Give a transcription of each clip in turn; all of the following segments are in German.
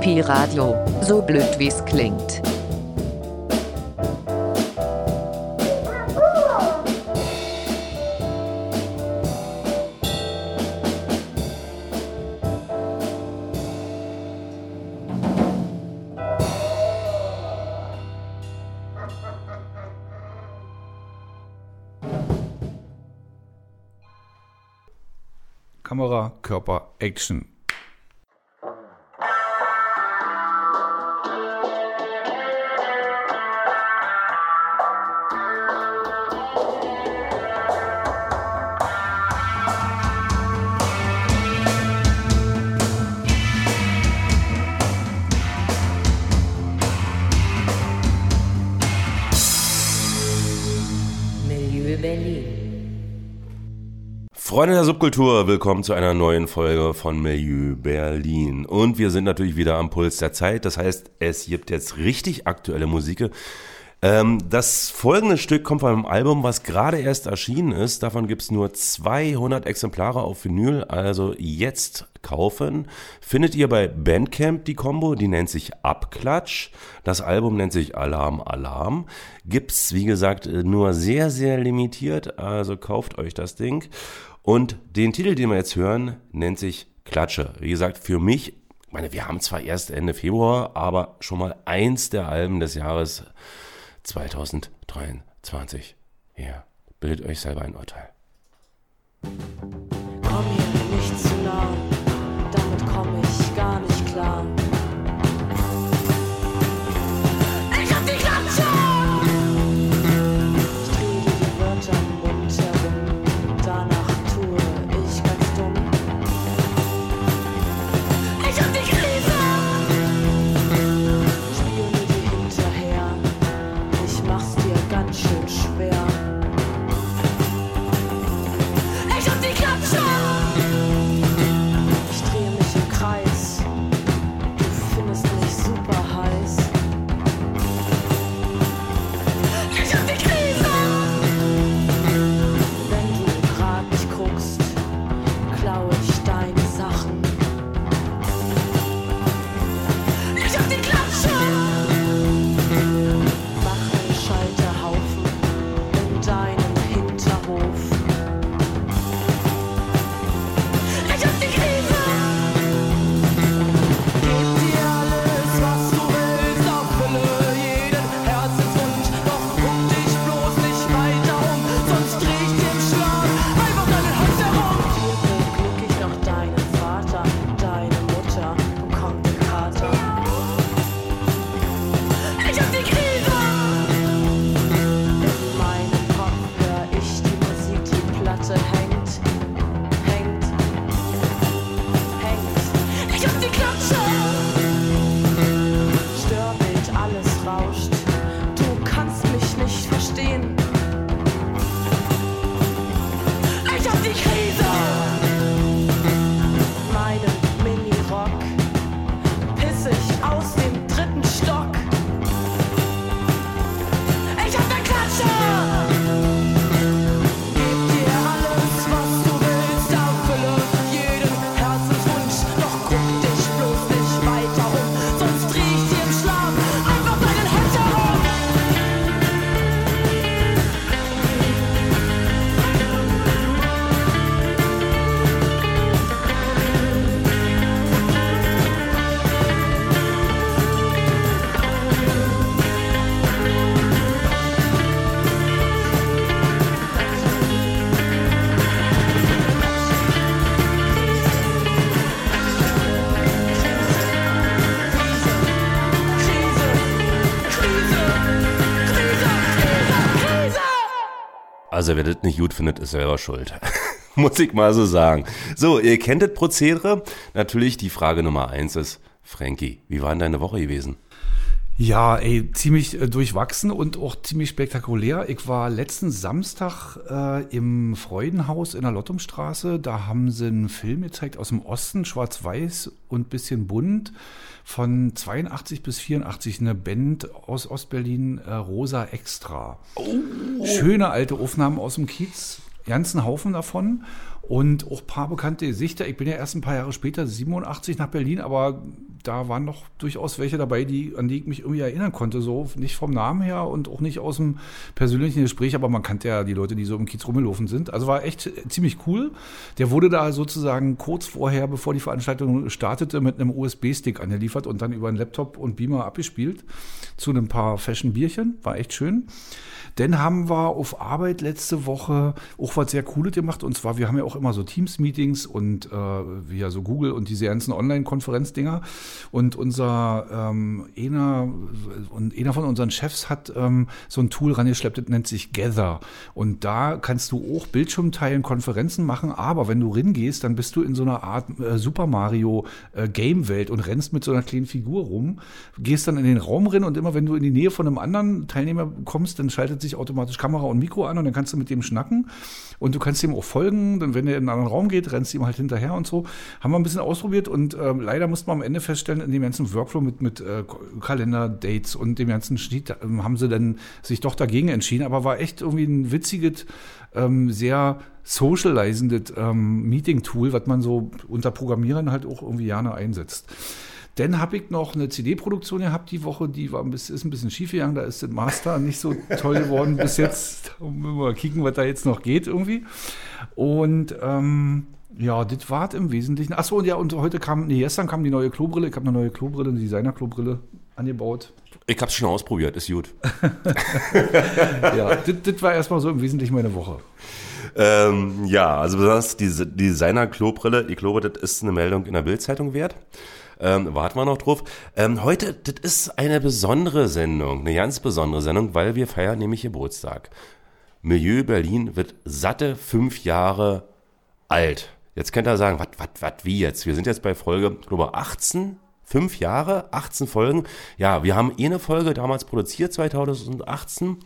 Pi-Radio, so blöd wie's klingt. Action. Subkultur, willkommen zu einer neuen Folge von Milieu Berlin. Und wir sind natürlich wieder am Puls der Zeit. Das heißt, es gibt jetzt richtig aktuelle Musik. Ähm, das folgende Stück kommt von einem Album, was gerade erst erschienen ist. Davon gibt es nur 200 Exemplare auf Vinyl. Also jetzt kaufen. Findet ihr bei Bandcamp die Combo, die nennt sich Abklatsch. Das Album nennt sich Alarm Alarm. Gibt's, wie gesagt, nur sehr, sehr limitiert. Also kauft euch das Ding. Und den Titel, den wir jetzt hören, nennt sich Klatsche. Wie gesagt, für mich, ich meine, wir haben zwar erst Ende Februar, aber schon mal eins der Alben des Jahres 2023. Ja, bildet euch selber ein Urteil. Komm mir Also wer das nicht gut findet, ist selber schuld. Muss ich mal so sagen. So, ihr kennt das Prozedere. Natürlich die Frage Nummer eins ist, Frankie, wie war denn deine Woche gewesen? Ja, ey, ziemlich äh, durchwachsen und auch ziemlich spektakulär. Ich war letzten Samstag äh, im Freudenhaus in der Lottumstraße. Da haben sie einen Film gezeigt aus dem Osten, schwarz-weiß und bisschen bunt. Von 82 bis 84 eine Band aus Ostberlin, äh, Rosa Extra. Schöne alte Aufnahmen aus dem Kiez. ganzen Haufen davon und auch ein paar bekannte Gesichter. Ich bin ja erst ein paar Jahre später, 87 nach Berlin, aber da waren noch durchaus welche dabei, die, an die ich mich irgendwie erinnern konnte. So nicht vom Namen her und auch nicht aus dem persönlichen Gespräch, aber man kannte ja die Leute, die so im Kiez rumgelaufen sind. Also war echt ziemlich cool. Der wurde da sozusagen kurz vorher, bevor die Veranstaltung startete, mit einem USB-Stick angeliefert und dann über einen Laptop und Beamer abgespielt zu ein paar Fashion-Bierchen. War echt schön. Dann haben wir auf Arbeit letzte Woche auch was sehr Cooles gemacht. Und zwar, wir haben ja auch immer so Teams-Meetings und äh, via so Google und diese ganzen Online-Konferenzdinger. Und unser ähm, einer, und einer von unseren Chefs hat ähm, so ein Tool rangeschleppt, das nennt sich Gather. Und da kannst du auch Bildschirm teilen, Konferenzen machen, aber wenn du ringehst, dann bist du in so einer Art äh, Super Mario äh, und rennst mit so einer kleinen Figur rum, gehst dann in den Raum rein und immer wenn du in die Nähe von einem anderen Teilnehmer kommst, dann schaltet sich automatisch Kamera und Mikro an und dann kannst du mit dem schnacken und du kannst ihm auch folgen. Dann, wenn er in einen anderen Raum geht, rennst du ihm halt hinterher und so. Haben wir ein bisschen ausprobiert und äh, leider musste man am Ende feststellen, in dem ganzen Workflow mit, mit äh, Kalender, Dates und dem ganzen Schnitt äh, haben sie dann sich doch dagegen entschieden. Aber war echt irgendwie ein witziges, ähm, sehr socializendes ähm, Meeting-Tool, was man so unter Programmierern halt auch irgendwie gerne einsetzt. Dann habe ich noch eine CD-Produktion gehabt die Woche, die war ein bisschen, ist ein bisschen schief gegangen. Da ist das Master nicht so toll geworden bis jetzt. Da müssen wir mal kicken, was da jetzt noch geht irgendwie. Und ähm, ja, das war im Wesentlichen. Achso, und ja, und heute kam, nee, gestern kam die neue Klobrille. Ich habe eine neue Klobrille, eine Designer-Klobrille angebaut. Ich hab's schon ausprobiert, ist gut. Ja, das, das war erstmal so im Wesentlichen meine Woche. Ähm, ja, also besonders diese Designer-Klobrille, ich glaube, das ist eine Meldung in der Bildzeitung wert. Ähm, warten wir noch drauf. Ähm, heute, das ist eine besondere Sendung, eine ganz besondere Sendung, weil wir feiern nämlich Geburtstag. Milieu Berlin wird satte fünf Jahre alt. Jetzt könnt ihr sagen, was, was, was, wie jetzt? Wir sind jetzt bei Folge, glaube 18, fünf Jahre, 18 Folgen. Ja, wir haben eh eine Folge damals produziert, 2018.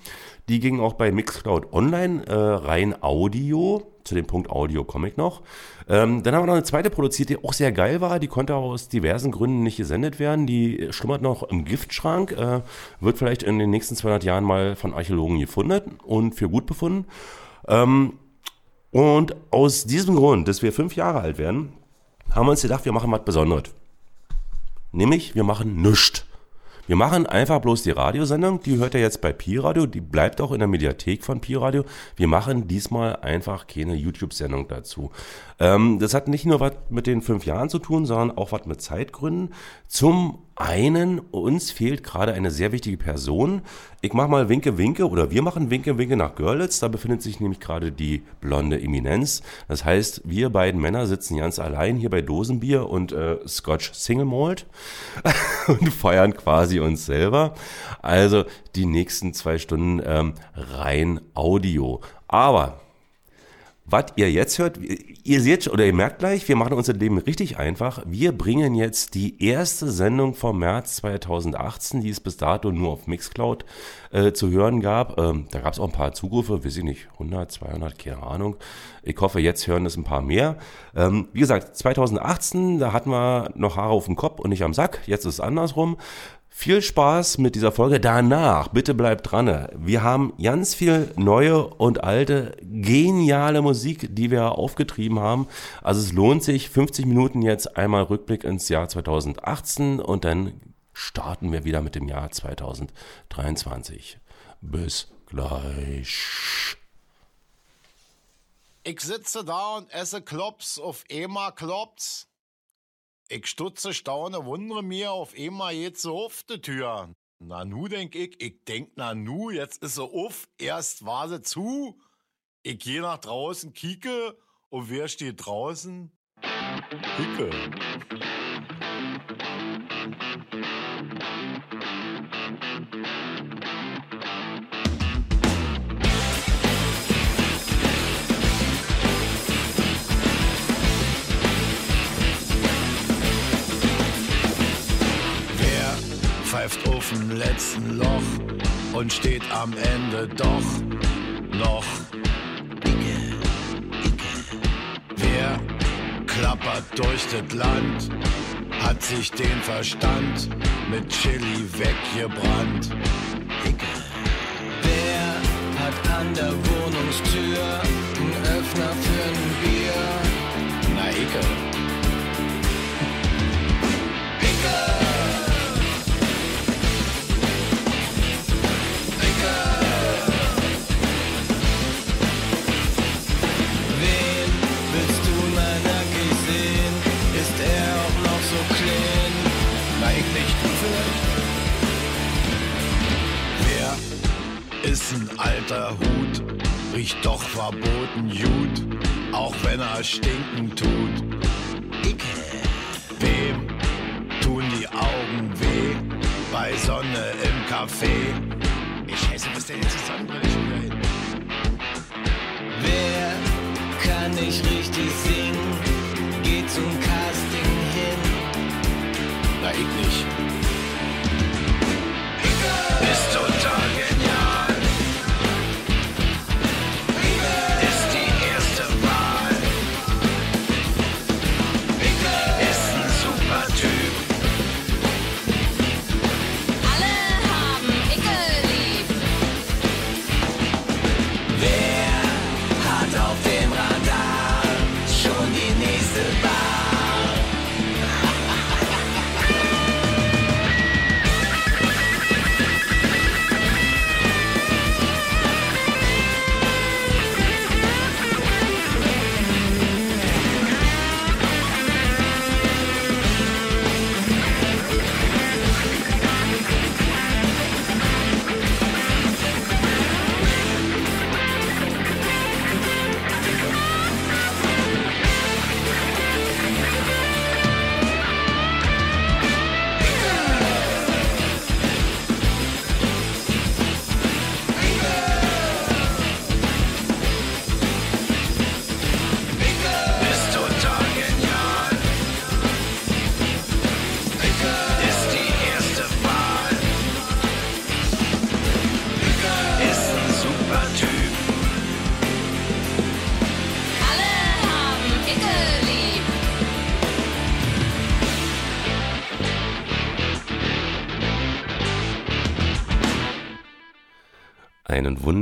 Die ging auch bei Mixcloud Online, äh, rein Audio. Zu dem Punkt Audio komme ich noch. Ähm, dann haben wir noch eine zweite produziert, die auch sehr geil war. Die konnte aber aus diversen Gründen nicht gesendet werden. Die schlummert noch im Giftschrank. Äh, wird vielleicht in den nächsten 200 Jahren mal von Archäologen gefunden und für gut befunden. Ähm, und aus diesem Grund, dass wir fünf Jahre alt werden, haben wir uns gedacht, wir machen was Besonderes. Nämlich, wir machen nichts. Wir machen einfach bloß die Radiosendung, die hört ihr jetzt bei Pi Radio, die bleibt auch in der Mediathek von Pi Radio. Wir machen diesmal einfach keine YouTube-Sendung dazu. Ähm, das hat nicht nur was mit den fünf Jahren zu tun, sondern auch was mit Zeitgründen. Zum einen, uns fehlt gerade eine sehr wichtige Person. Ich mache mal Winke Winke oder wir machen Winke Winke nach Görlitz. Da befindet sich nämlich gerade die blonde Eminenz. Das heißt, wir beiden Männer sitzen ganz allein hier bei Dosenbier und äh, Scotch Single Malt und feiern quasi uns selber. Also die nächsten zwei Stunden ähm, rein Audio. Aber was ihr jetzt hört, ihr seht oder ihr merkt gleich, wir machen unser Leben richtig einfach. Wir bringen jetzt die erste Sendung vom März 2018, die es bis dato nur auf Mixcloud äh, zu hören gab. Ähm, da gab es auch ein paar Zugriffe, weiß ich nicht, 100, 200, keine Ahnung. Ich hoffe, jetzt hören es ein paar mehr. Ähm, wie gesagt, 2018, da hatten wir noch Haare auf dem Kopf und nicht am Sack. Jetzt ist es andersrum. Viel Spaß mit dieser Folge. Danach, bitte bleibt dran. Wir haben ganz viel neue und alte, geniale Musik, die wir aufgetrieben haben. Also es lohnt sich, 50 Minuten jetzt einmal Rückblick ins Jahr 2018 und dann starten wir wieder mit dem Jahr 2023. Bis gleich. Ich sitze da und esse Klops, auf Ema Klops. Ich stutze, staune, wundere mir, auf einmal geht sie auf die Tür. Na nu denk ich, ich denk na nu, jetzt ist sie auf, erst war sie zu. Ich geh nach draußen, kieke, und wer steht draußen? Hicke. Pfeift auf dem letzten Loch und steht am Ende doch noch? Icke, Icke. Wer klappert durch das Land, hat sich den Verstand mit Chili weggebrannt? Icke. Wer hat an der Wohnungstür, ein Öffner für ein Bier. Na, Icke. Ein alter Hut? Riecht doch verboten gut, auch wenn er stinken tut. Wem tun die Augen weh? Bei Sonne im Café. Ich scheiße, was denn jetzt die Sonnenbrille? Wer kann nicht richtig singen? Geht zum Casting hin. Na, ich nicht. Ist total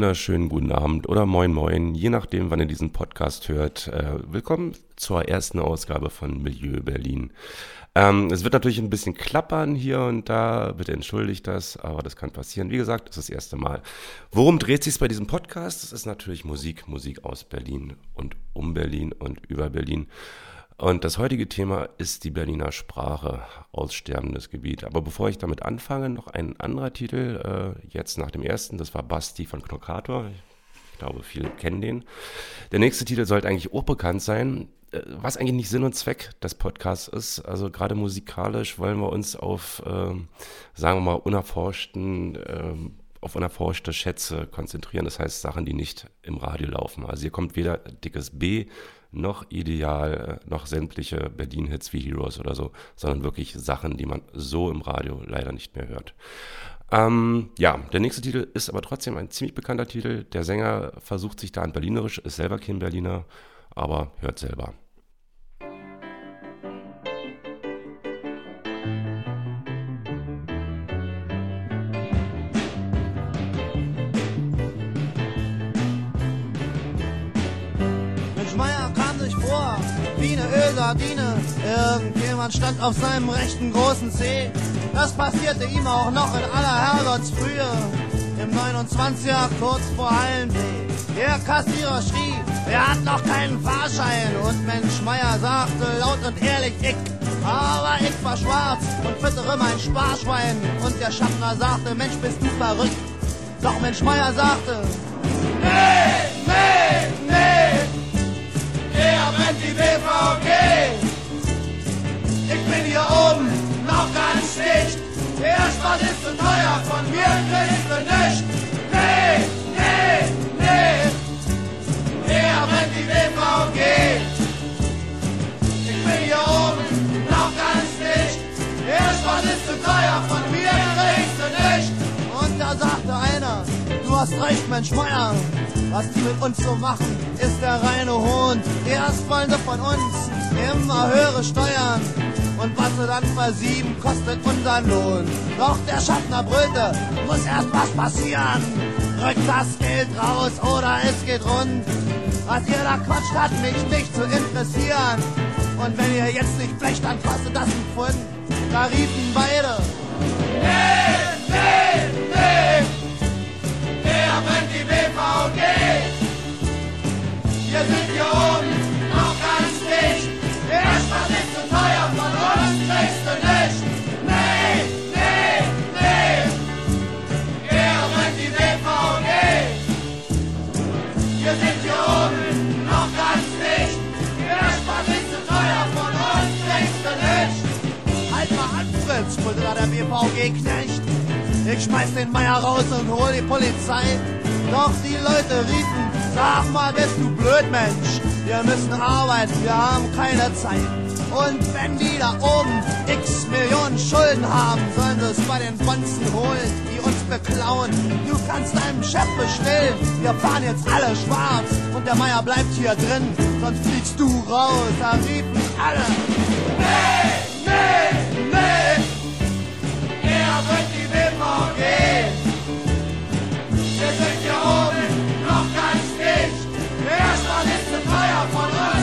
wunderschönen guten Abend oder moin moin, je nachdem, wann ihr diesen Podcast hört. Äh, willkommen zur ersten Ausgabe von Milieu Berlin. Ähm, es wird natürlich ein bisschen klappern hier und da, bitte entschuldigt das, aber das kann passieren. Wie gesagt, es ist das erste Mal. Worum dreht sich bei diesem Podcast? Es ist natürlich Musik, Musik aus Berlin und um Berlin und über Berlin. Und das heutige Thema ist die Berliner Sprache, aussterbendes Gebiet. Aber bevor ich damit anfange, noch ein anderer Titel, äh, jetzt nach dem ersten, das war Basti von Knockator. Ich glaube, viele kennen den. Der nächste Titel sollte eigentlich auch bekannt sein, äh, was eigentlich nicht Sinn und Zweck des Podcasts ist. Also gerade musikalisch wollen wir uns auf, ähm, sagen wir mal, unerforschten ähm, auf unerforschte Schätze konzentrieren. Das heißt Sachen, die nicht im Radio laufen. Also hier kommt weder dickes B noch ideal, äh, noch sämtliche Berlin-Hits wie Heroes oder so, sondern wirklich Sachen, die man so im Radio leider nicht mehr hört. Ähm, ja, der nächste Titel ist aber trotzdem ein ziemlich bekannter Titel. Der Sänger versucht sich da an Berlinerisch, ist selber kein Berliner, aber hört selber. Ölsardine. Irgendjemand stand auf seinem rechten großen Zeh. Das passierte ihm auch noch in aller Herrgottsfrühe. Im 29er kurz vor Hallenblee. Der Kassierer schrie, er hat noch keinen Fahrschein. Und Mensch Meier sagte laut und ehrlich, ich. Aber ich war schwarz und füttere mein Sparschwein. Und der Schaffner sagte, Mensch, bist du verrückt. Doch Mensch Meier sagte, nee, nee, nee. Die BVG. Ich bin hier oben noch ganz dicht. Der Spaß ist zu teuer, von mir kriegst du nicht. Nee, nee, nee. Er brennt die BVG. Ich bin hier oben noch ganz dicht. Der Spaß ist zu teuer, von mir kriegst du nicht. Und da sagte einer, du hast recht, Mensch Meier. Was die mit uns so machen, ist der reine Hohn. Erst wollen sie von uns immer höhere Steuern. Und was sie dann versieben, kostet unseren Lohn. Doch der Schaffner brüllte, muss erst was passieren. rückt das Geld raus oder es geht rund. Was ihr da quatscht, hat mich nicht zu interessieren. Und wenn ihr jetzt nicht blecht, dann kostet das ein Pfund. Da riefen beide. Nee, Wir sind hier oben noch ganz dicht. Spaß ist zu teuer, von uns kriegst nicht. Nee, nee, nee. Brennt die BVG. Wir sind hier oben noch ganz dicht. Spaß ist zu teuer, von uns kriegst nicht. Halt mal an, Fritz, da der BVG-Knecht. Ich schmeiß den Meier raus und hol die Polizei. Doch die Leute riefen, sag mal, bist du blöd, Mensch. Wir müssen arbeiten, wir haben keine Zeit. Und wenn die da oben x Millionen Schulden haben, sollen sie es bei den Bonzen holen, die uns beklauen. Du kannst deinem Chef bestellen, wir fahren jetzt alle schwarz. Und der Meier bleibt hier drin, sonst fliegst du raus. Da riefen alle, nee, nee. Stadt ist zu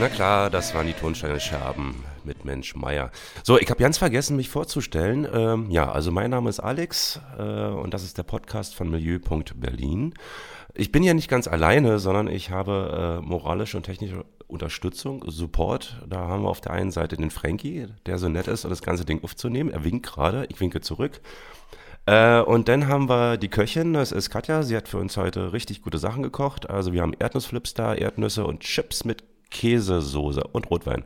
Na klar, das waren die Tonsteine Scherben mit Mensch Meier. So, ich habe ganz vergessen, mich vorzustellen. Ähm, ja, also mein Name ist Alex äh, und das ist der Podcast von Milieu.Berlin. Ich bin ja nicht ganz alleine, sondern ich habe äh, moralische und technische Unterstützung, Support. Da haben wir auf der einen Seite den Frankie, der so nett ist, um das ganze Ding aufzunehmen. Er winkt gerade, ich winke zurück. Äh, und dann haben wir die Köchin, das ist Katja. Sie hat für uns heute richtig gute Sachen gekocht. Also wir haben Erdnussflips da, Erdnüsse und Chips mit Käsesoße und Rotwein.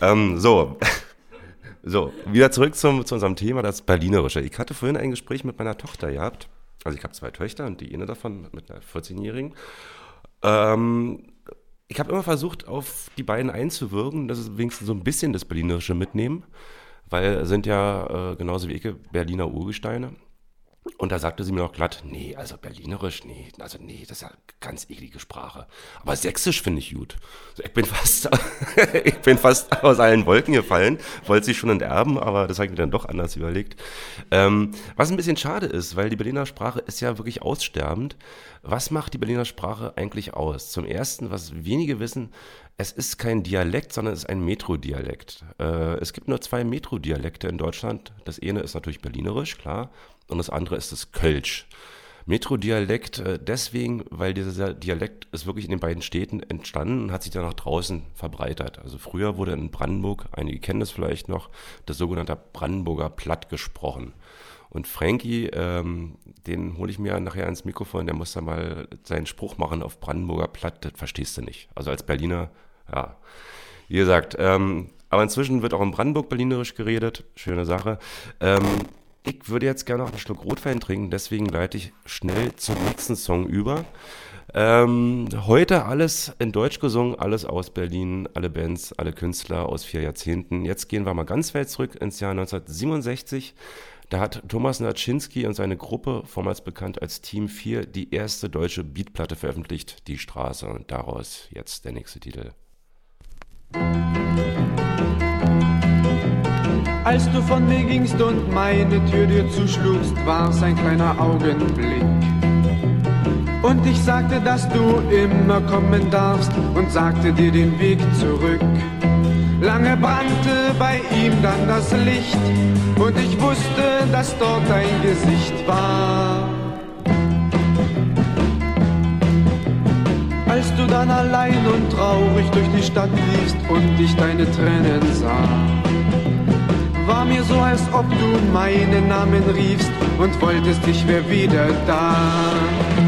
Ähm, so. So, wieder zurück zum, zu unserem Thema, das Berlinerische. Ich hatte vorhin ein Gespräch mit meiner Tochter gehabt. Also ich habe zwei Töchter und die eine davon mit einer 14-Jährigen. Ähm, ich habe immer versucht, auf die beiden einzuwirken, dass es wenigstens so ein bisschen das Berlinerische mitnehmen, weil sind ja äh, genauso wie ich Berliner Urgesteine. Und da sagte sie mir noch glatt, nee, also Berlinerisch, nee, also nee, das ist ja ganz eklige Sprache. Aber Sächsisch finde ich gut. Ich bin fast, ich bin fast aus allen Wolken gefallen, wollte sie schon enterben, aber das habe ich mir dann doch anders überlegt. Ähm, was ein bisschen schade ist, weil die Berliner Sprache ist ja wirklich aussterbend. Was macht die Berliner Sprache eigentlich aus? Zum ersten, was wenige wissen, es ist kein Dialekt, sondern es ist ein Metrodialekt. Äh, es gibt nur zwei Metrodialekte in Deutschland. Das eine ist natürlich Berlinerisch, klar, und das andere ist das Kölsch. Metrodialekt äh, deswegen, weil dieser Dialekt ist wirklich in den beiden Städten entstanden und hat sich dann nach draußen verbreitert. Also früher wurde in Brandenburg, einige kennen das vielleicht noch, das sogenannte Brandenburger Platt gesprochen. Und Frankie, ähm, den hole ich mir nachher ins Mikrofon, der muss da mal seinen Spruch machen auf Brandenburger Platt, das verstehst du nicht. Also als Berliner, ja. Wie gesagt, ähm, aber inzwischen wird auch in Brandenburg Berlinerisch geredet, schöne Sache. Ähm, ich würde jetzt gerne noch einen Schluck Rotwein trinken, deswegen leite ich schnell zum nächsten Song über. Ähm, heute alles in Deutsch gesungen, alles aus Berlin, alle Bands, alle Künstler aus vier Jahrzehnten. Jetzt gehen wir mal ganz weit zurück ins Jahr 1967. Da hat Thomas Naczynski und seine Gruppe, vormals bekannt als Team 4, die erste deutsche Beatplatte veröffentlicht, Die Straße. Und daraus jetzt der nächste Titel. Als du von mir gingst und meine Tür dir zuschlugst, war's ein kleiner Augenblick. Und ich sagte, dass du immer kommen darfst und sagte dir den Weg zurück. Lange brannte bei ihm dann das Licht und ich wusste, dass dort dein Gesicht war. Als du dann allein und traurig durch die Stadt liefst und ich deine Tränen sah War mir so, als ob du meinen Namen riefst und wolltest, ich wär wieder da.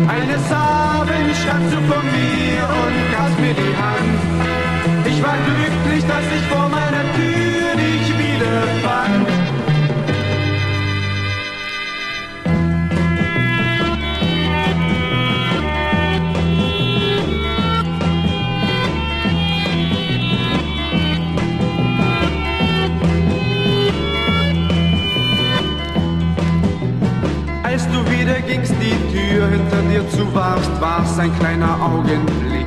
Eines Abends standst du vor mir und gabst mir die Hand. Ich war glücklich, dass ich vor meiner Tür dich wiederfand. Wieder gingst, die Tür hinter dir zuwarfst, war's ein kleiner Augenblick.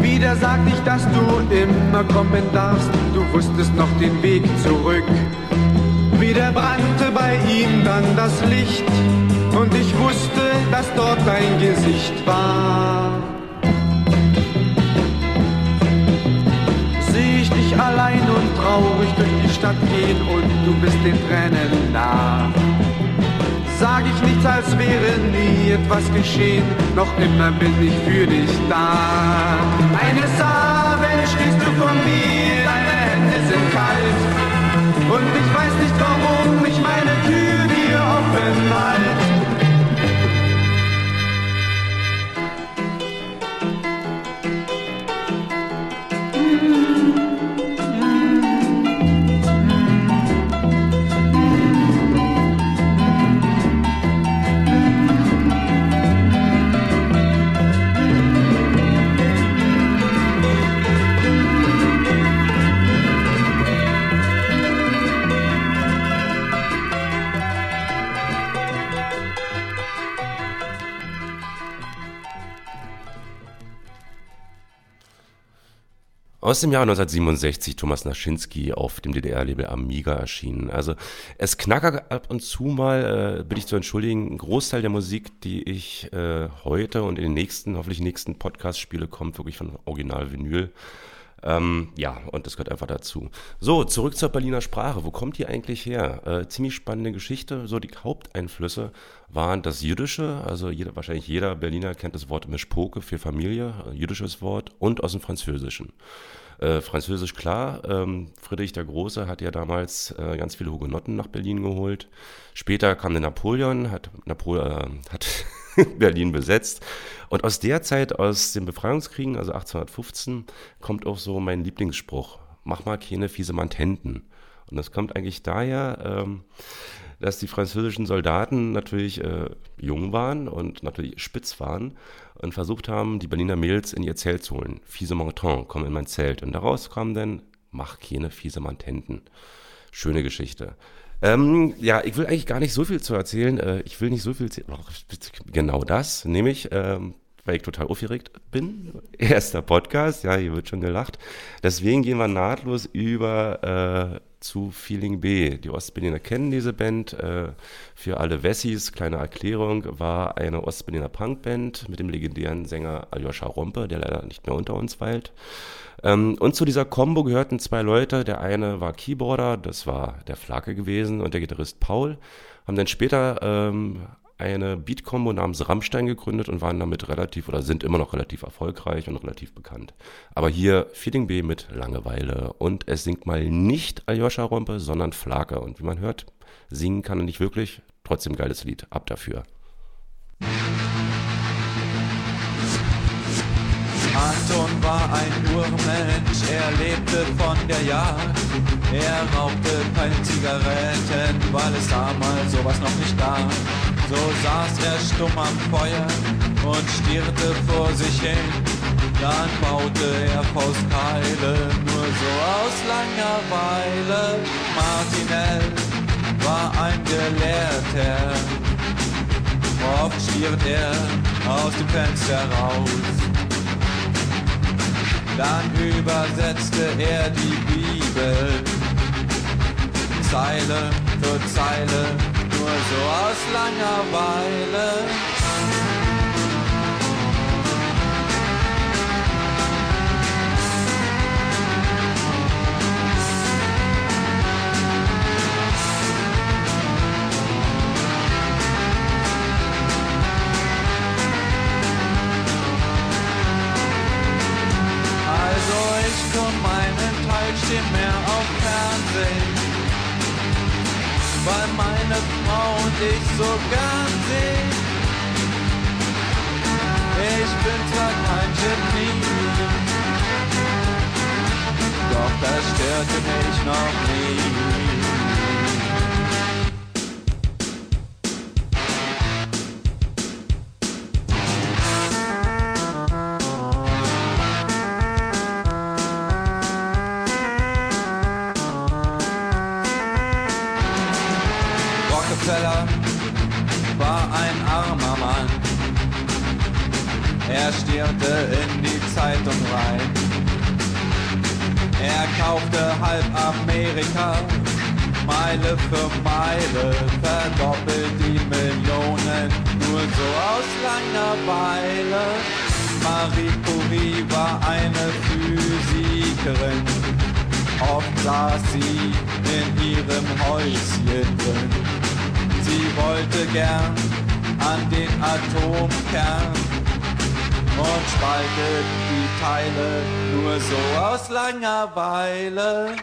Wieder sagte ich, dass du immer kommen darfst, du wusstest noch den Weg zurück. Wieder brannte bei ihm dann das Licht und ich wusste, dass dort dein Gesicht war. Seh ich dich allein und traurig durch die Stadt gehen und du bist den Tränen nah. Sag ich nichts, als wäre nie etwas geschehen, noch immer bin ich für dich da. Eines Abends stehst du vor mir, deine Hände sind kalt. Und ich weiß nicht warum ich meine Tür dir offen halt. Aus dem Jahr 1967 Thomas Naschinski auf dem DDR-Label Amiga erschienen. Also es knackert ab und zu mal, äh, bitte ich zu entschuldigen, ein Großteil der Musik, die ich äh, heute und in den nächsten, hoffentlich nächsten Podcast spiele, kommt wirklich von Original Vinyl. Ähm, ja, und das gehört einfach dazu. So, zurück zur Berliner Sprache. Wo kommt die eigentlich her? Äh, ziemlich spannende Geschichte. So, die Haupteinflüsse waren das Jüdische, also jeder, wahrscheinlich jeder Berliner kennt das Wort Mischpoke für Familie, äh, jüdisches Wort, und aus dem Französischen. Äh, Französisch klar, ähm, Friedrich der Große hat ja damals äh, ganz viele Hugenotten nach Berlin geholt. Später kam der Napoleon, hat, Napoleon, äh, hat Berlin besetzt. Und aus der Zeit, aus den Befreiungskriegen, also 1815, kommt auch so mein Lieblingsspruch, mach mal keine fiese Mantenten. Und das kommt eigentlich daher, ähm, dass die französischen Soldaten natürlich äh, jung waren und natürlich spitz waren und versucht haben, die Berliner Mädels in ihr Zelt zu holen. Fiese Monton, komm in mein Zelt. Und daraus kam dann, mach keine fiese Mantenten. Schöne Geschichte. Ähm, ja, ich will eigentlich gar nicht so viel zu erzählen. Äh, ich will nicht so viel, genau das, nämlich, ähm, weil ich total aufgeregt bin. Erster Podcast, ja, hier wird schon gelacht. Deswegen gehen wir nahtlos über äh, zu Feeling B. Die Ostberliner kennen diese Band. Äh, für alle Wessis, kleine Erklärung, war eine Ostberliner Punkband mit dem legendären Sänger Aljoscha Rompe, der leider nicht mehr unter uns weilt. Ähm, und zu dieser Combo gehörten zwei Leute. Der eine war Keyboarder, das war der Flake gewesen, und der Gitarrist Paul. Haben dann später ähm, eine Beat-Combo namens Rammstein gegründet und waren damit relativ oder sind immer noch relativ erfolgreich und relativ bekannt. Aber hier Feeling B mit Langeweile und es singt mal nicht Aljoscha Rompe, sondern Flake. Und wie man hört, singen kann er nicht wirklich. Trotzdem geiles Lied. Ab dafür. Anton war ein Urmensch, er lebte von der Jagd. Er rauchte keine Zigaretten, weil es damals sowas noch nicht gab. So saß er stumm am Feuer und stierte vor sich hin. Dann baute er Faustkeile, nur so aus Langeweile. Martinell war ein Gelehrter. Oft stiert er aus dem Fenster raus. Dann übersetzte er die Bibel. Zeile für Zeile, nur so aus Langeweile. Weil meine Frau und ich so gern sehen. Ich bin zwar kein Genie, doch das störte mich noch nie. Er stierte in die Zeitung rein. Er kaufte halb Amerika, Meile für Meile, verdoppelt die Millionen, nur so aus Langeweile. Marie Curie war eine Physikerin, oft saß sie in ihrem Häuschen drin. Sie wollte gern an den Atomkern und spaltet die Teile nur so aus Langeweile.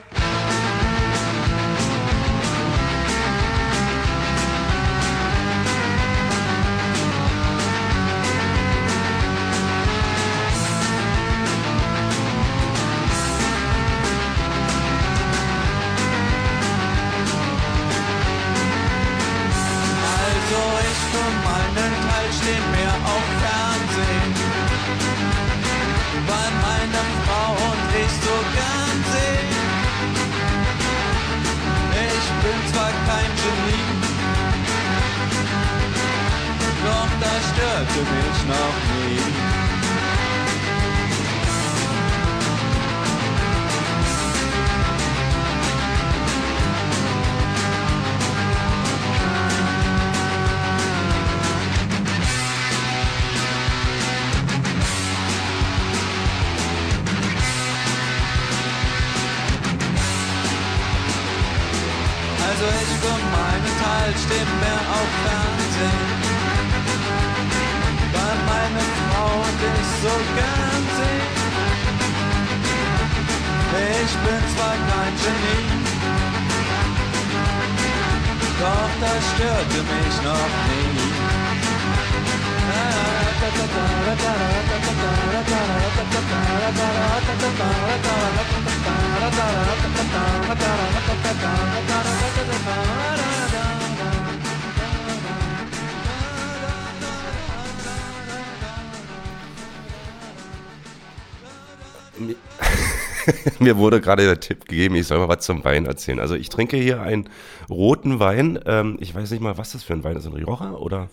Mir wurde gerade der Tipp gegeben, ich soll mal was zum Wein erzählen. Also ich trinke hier einen roten Wein. Ähm, ich weiß nicht mal, was das für ein Wein ist. Ein Rioja oder?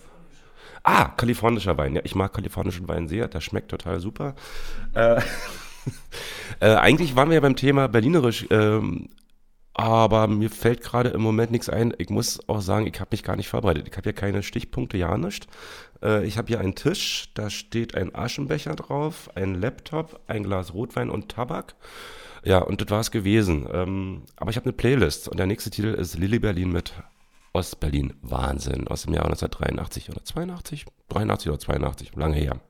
Ah, kalifornischer Wein. Ja, ich mag kalifornischen Wein sehr. Der schmeckt total super. Äh, äh, eigentlich waren wir ja beim Thema Berlinerisch. Ähm, aber mir fällt gerade im Moment nichts ein. Ich muss auch sagen, ich habe mich gar nicht vorbereitet. Ich habe hier keine Stichpunkte, ja nicht. Äh, ich habe hier einen Tisch, da steht ein Aschenbecher drauf, ein Laptop, ein Glas Rotwein und Tabak. Ja, und das war es gewesen. Ähm, aber ich habe eine Playlist und der nächste Titel ist Lilly Berlin mit Ostberlin Wahnsinn aus dem Jahr 1983 oder 82? 83 oder 82, lange her.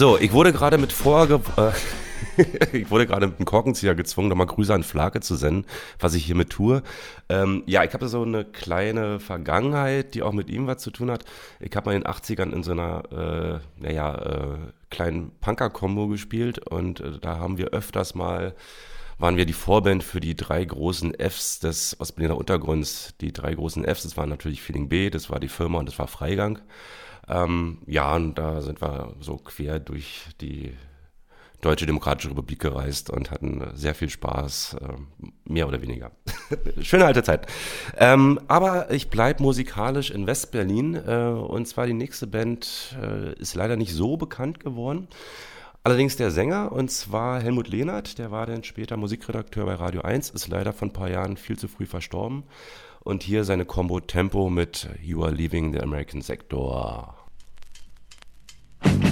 So, ich wurde gerade mit vorge... Äh, ich wurde gerade mit dem Korkenzieher gezwungen, nochmal Grüße an Flake zu senden, was ich hiermit tue. Ähm, ja, ich habe so eine kleine Vergangenheit, die auch mit ihm was zu tun hat. Ich habe mal in den 80ern in so einer, äh, naja, äh, kleinen Punker-Kombo gespielt und äh, da haben wir öfters mal waren wir die Vorband für die drei großen Fs des Ostberliner Untergrunds. Die drei großen Fs, das waren natürlich Feeling B, das war die Firma und das war Freigang. Ähm, ja, und da sind wir so quer durch die Deutsche Demokratische Republik gereist und hatten sehr viel Spaß, äh, mehr oder weniger. Schöne alte Zeit. Ähm, aber ich bleibe musikalisch in Westberlin äh, und zwar die nächste Band äh, ist leider nicht so bekannt geworden. Allerdings der Sänger, und zwar Helmut Lehnert, der war dann später Musikredakteur bei Radio 1, ist leider vor ein paar Jahren viel zu früh verstorben. Und hier seine Combo Tempo mit You Are Leaving the American Sector. Sie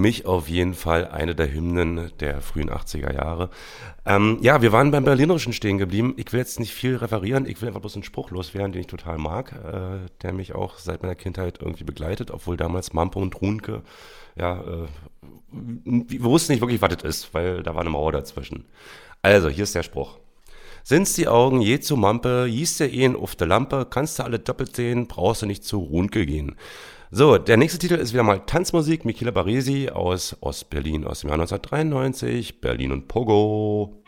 mich auf jeden Fall eine der Hymnen der frühen 80er Jahre. Ähm, ja, wir waren beim Berlinerischen stehen geblieben. Ich will jetzt nicht viel referieren, ich will einfach bloß einen Spruch loswerden, den ich total mag, äh, der mich auch seit meiner Kindheit irgendwie begleitet, obwohl damals Mampo und Runke, ja, äh, wir wussten nicht wirklich, was das ist, weil da war eine Mauer dazwischen. Also, hier ist der Spruch. Sind's die Augen je zu Mampe, hieß der Ehen auf der Lampe, kannst du alle doppelt sehen, brauchst du nicht zu Runke gehen. So, der nächste Titel ist wieder mal Tanzmusik, Michela Baresi aus Ostberlin aus dem Jahr 1993, Berlin und Pogo.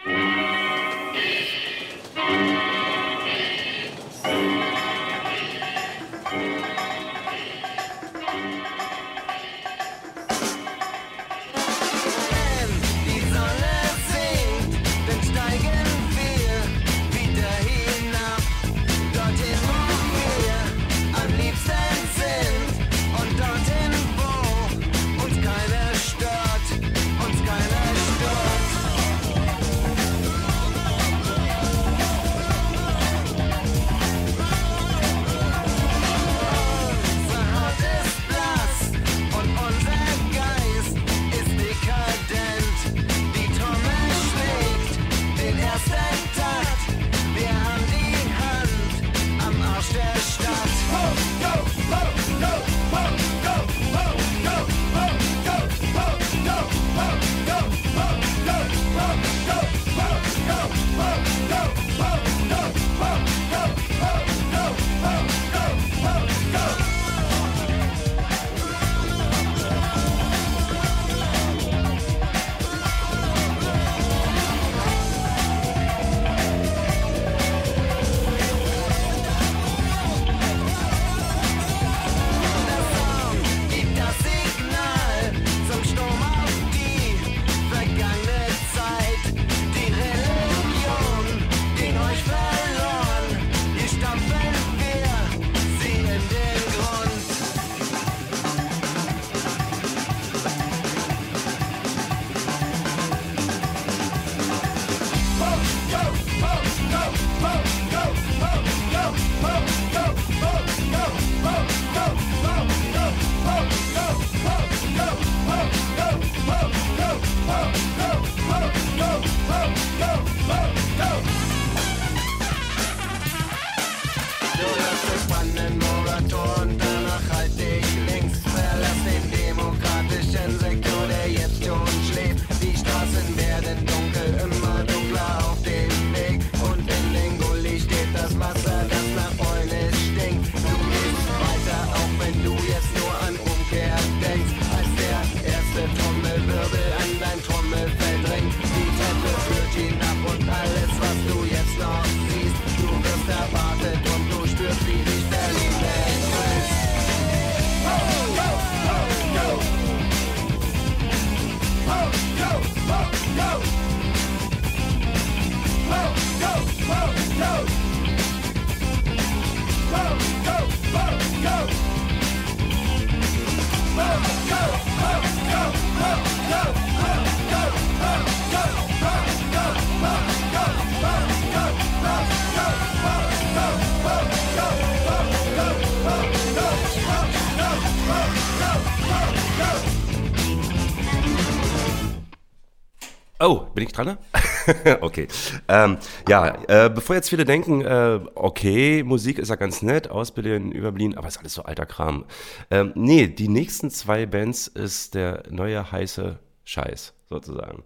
Bin ich dran? ne? okay. Ähm, ja, äh, bevor jetzt viele denken, äh, okay, Musik ist ja ganz nett, Ausbilden über Berlin, aber ist alles so alter Kram. Ähm, nee, die nächsten zwei Bands ist der neue heiße Scheiß, sozusagen.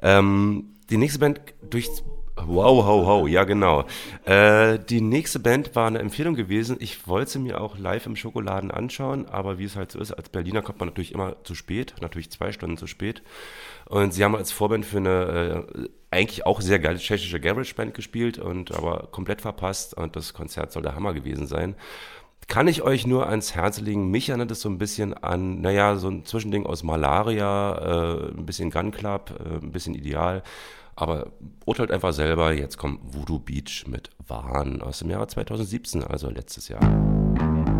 Ähm, die nächste Band durch. Wow, wow, wow, ja genau. Äh, die nächste Band war eine Empfehlung gewesen. Ich wollte sie mir auch live im Schokoladen anschauen, aber wie es halt so ist, als Berliner kommt man natürlich immer zu spät, natürlich zwei Stunden zu spät. Und sie haben als Vorband für eine äh, eigentlich auch sehr geile tschechische Garage-Band gespielt und aber komplett verpasst und das Konzert soll der Hammer gewesen sein. Kann ich euch nur ans Herz legen. Mich erinnert es so ein bisschen an, naja, so ein Zwischending aus Malaria, äh, ein bisschen Gun Club, äh, ein bisschen Ideal. Aber urteilt einfach selber. Jetzt kommt Voodoo Beach mit Wahn aus dem Jahre 2017, also letztes Jahr.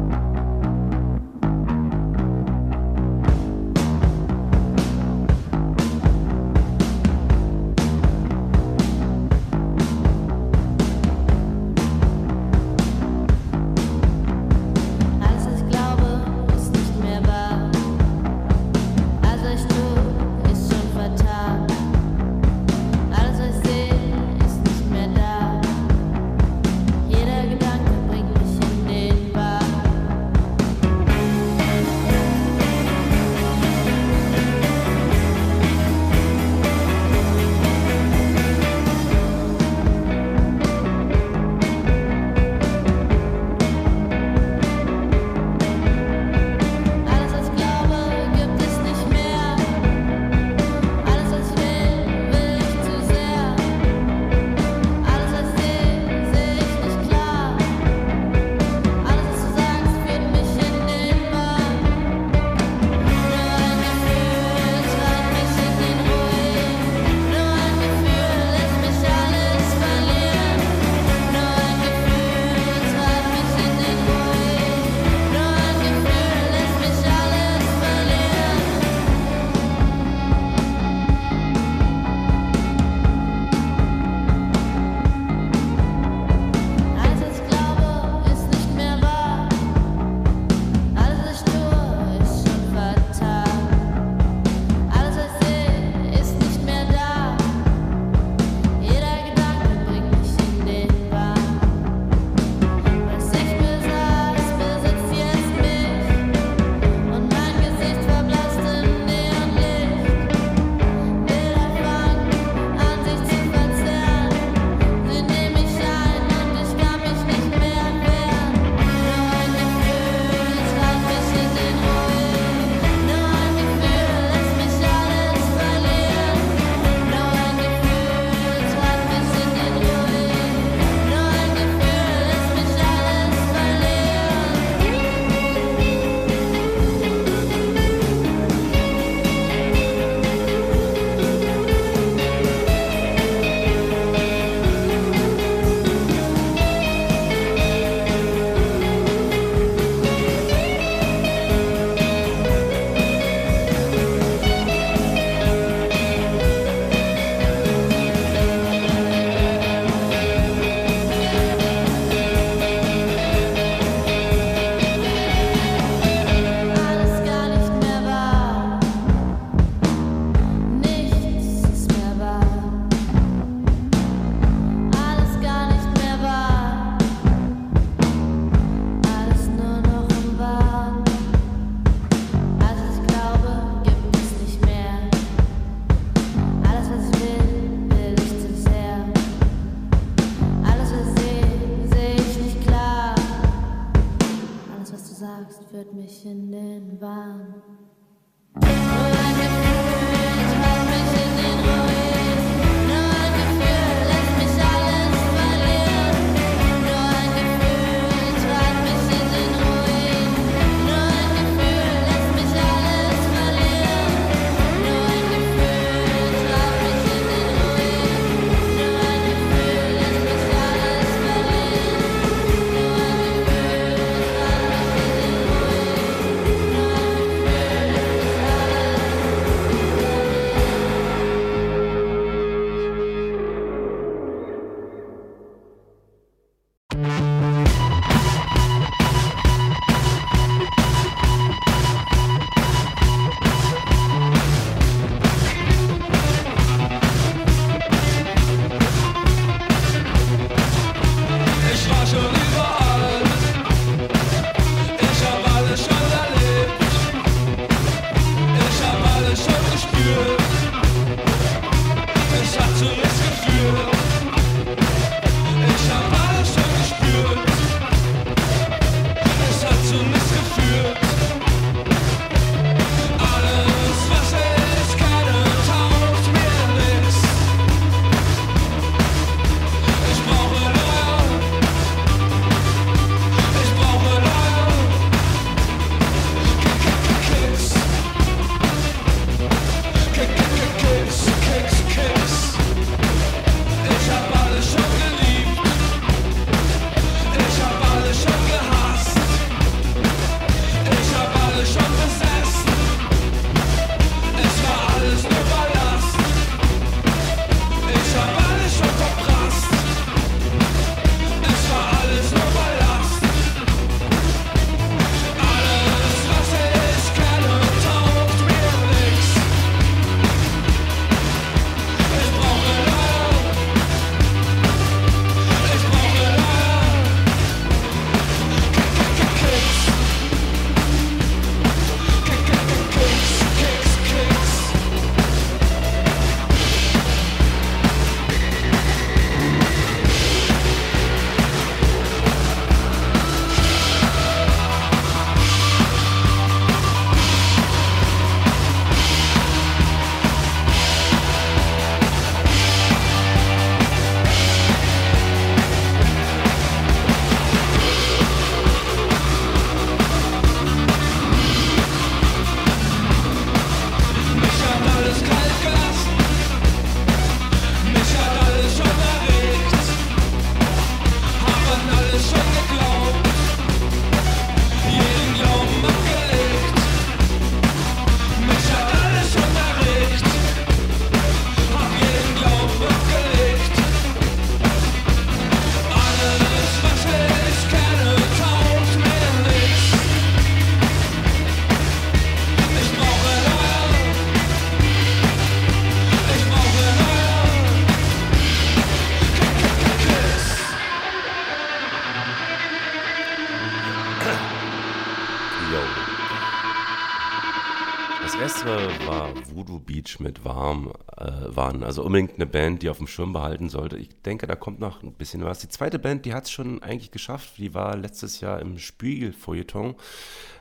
Mit Warm äh, waren. Also unbedingt eine Band, die auf dem Schirm behalten sollte. Ich denke, da kommt noch ein bisschen was. Die zweite Band, die hat es schon eigentlich geschafft. Die war letztes Jahr im Spiegel-Feuilleton.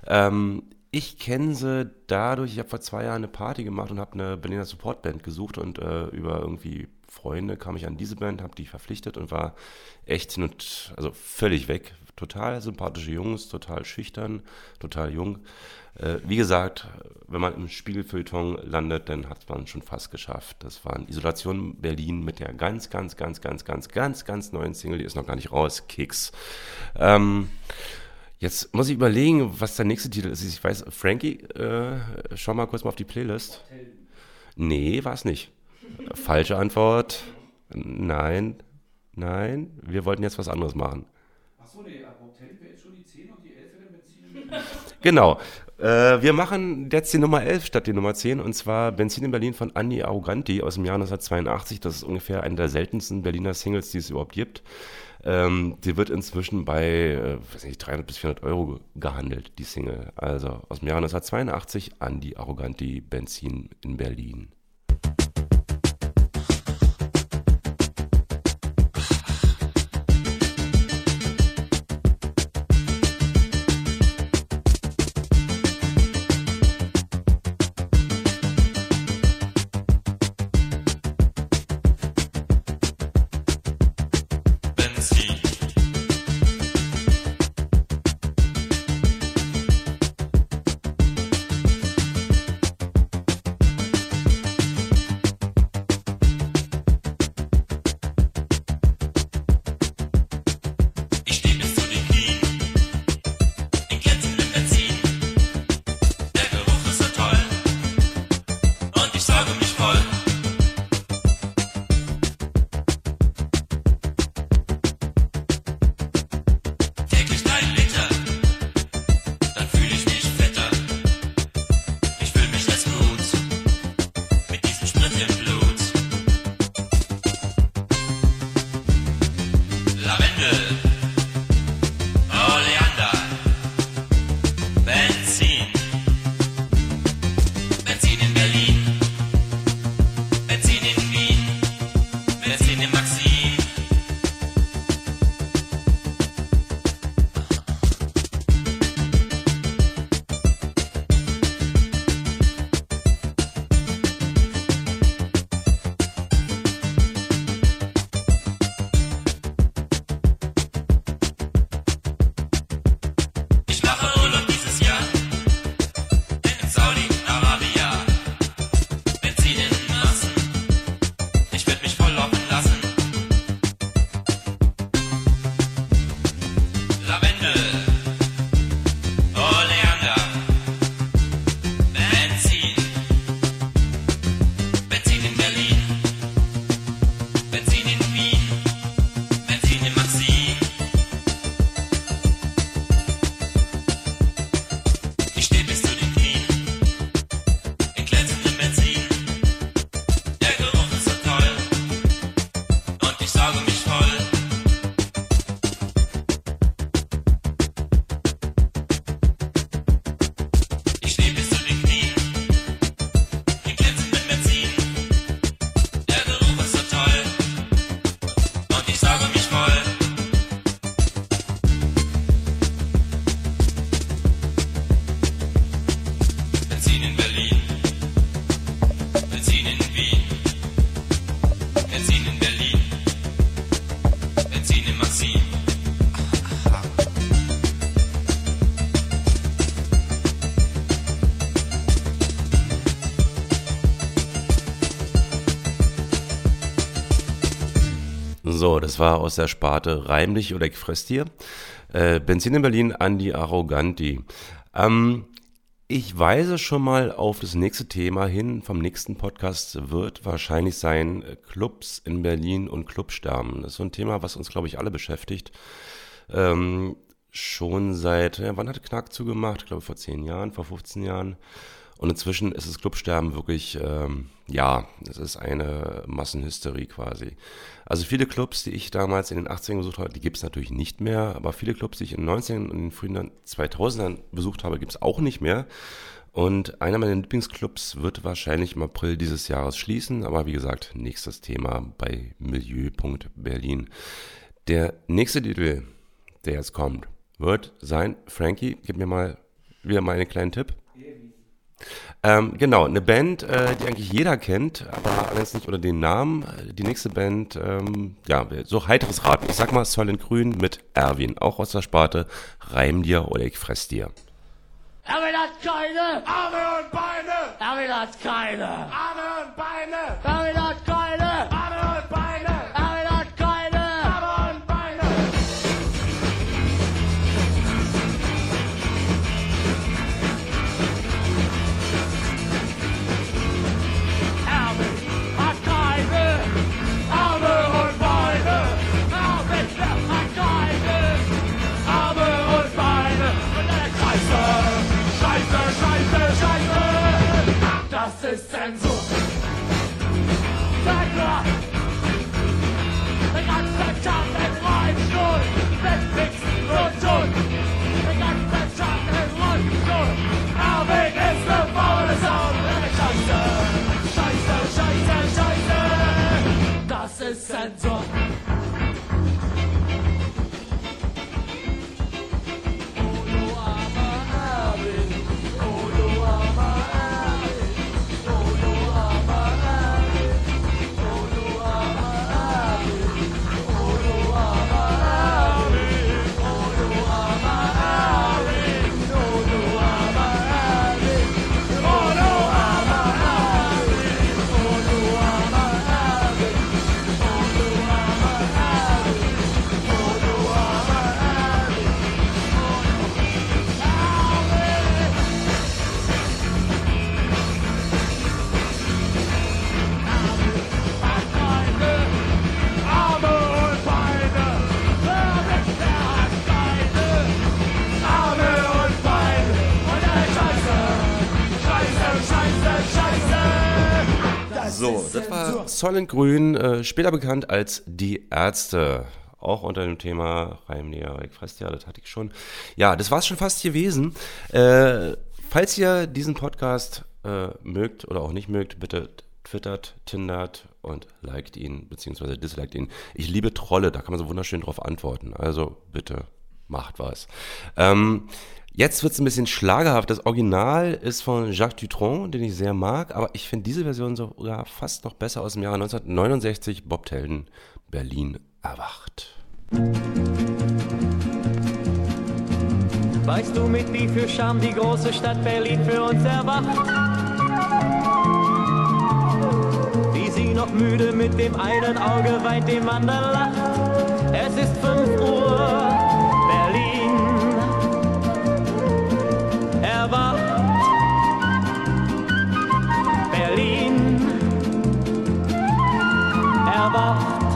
Ähm, ich kenne sie dadurch, ich habe vor zwei Jahren eine Party gemacht und habe eine Berliner Supportband gesucht und äh, über irgendwie Freunde kam ich an diese Band, habe die verpflichtet und war echt und, also völlig weg. Total sympathische Jungs, total schüchtern, total jung. Äh, wie gesagt, wenn man im Spiegelfeuilleton landet, dann hat man schon fast geschafft. Das war in Isolation Berlin mit der ganz, ganz, ganz, ganz, ganz, ganz, ganz neuen Single, die ist noch gar nicht raus, Kicks. Ähm, jetzt muss ich überlegen, was der nächste Titel ist. Ich weiß, Frankie, äh, schau mal kurz mal auf die Playlist. Nee, war es nicht. Falsche Antwort. Nein, nein, wir wollten jetzt was anderes machen. Achso, nee, ab Hotel wäre jetzt schon die 10 und die 11 wäre Benzin. Genau. Äh, wir machen jetzt die Nummer 11 statt die Nummer 10 und zwar Benzin in Berlin von Andy Arroganti aus dem Jahr 1982. Das ist ungefähr eine der seltensten Berliner Singles, die es überhaupt gibt. Ähm, die wird inzwischen bei, äh, weiß nicht, 300 bis 400 Euro gehandelt, die Single. Also aus dem Jahr 1982, Andy Arroganti, Benzin in Berlin. So, das war aus der Sparte Reimlich oder Gefröstier. Äh, Benzin in Berlin, Andi Arroganti. Ähm, ich weise schon mal auf das nächste Thema hin. Vom nächsten Podcast wird wahrscheinlich sein äh, Clubs in Berlin und Clubsterben. Das ist so ein Thema, was uns, glaube ich, alle beschäftigt. Ähm, schon seit, ja, wann hat Knack zugemacht? Ich glaube, vor 10 Jahren, vor 15 Jahren. Und inzwischen ist das Clubsterben wirklich, ähm, ja, es ist eine Massenhysterie quasi. Also viele Clubs, die ich damals in den 80ern besucht habe, die gibt es natürlich nicht mehr, aber viele Clubs, die ich in den 90ern und in den frühen 2000ern besucht habe, gibt es auch nicht mehr. Und einer meiner Lieblingsclubs wird wahrscheinlich im April dieses Jahres schließen, aber wie gesagt, nächstes Thema bei Milieu.berlin. Der nächste Titel, der jetzt kommt, wird sein, Frankie, gib mir mal wieder mal einen kleinen Tipp. Ähm, genau, eine Band, äh, die eigentlich jeder kennt, aber allerdings nicht unter den Namen. Die nächste Band, ähm, ja, so heiteres Raten. Ich sag mal Solent Grün mit Erwin, auch aus der Sparte Reim dir oder ich fress dir. Erwin hat keine Arme und Beine. Erwin hat keine Arme und Beine. Erwin hat keine So, das war Solent Grün, äh, später bekannt als Die Ärzte. Auch unter dem Thema Reim dir, ich fress dir, das hatte ich schon. Ja, das war's schon fast gewesen. Äh, falls ihr diesen Podcast äh, mögt oder auch nicht mögt, bitte twittert, tindert und liked ihn, beziehungsweise disliked ihn. Ich liebe Trolle, da kann man so wunderschön drauf antworten. Also bitte macht was. Ähm, jetzt wird's ein bisschen schlagerhaft. Das Original ist von Jacques Dutronc, den ich sehr mag, aber ich finde diese Version sogar fast noch besser aus dem Jahre 1969. Bob Telden, Berlin erwacht. Weißt du, mit wie viel Charme die große Stadt Berlin für uns erwacht? Wie sie noch müde mit dem einen Auge weit dem anderen lacht. Es ist 5 Uhr, erwacht. Berlin erwacht.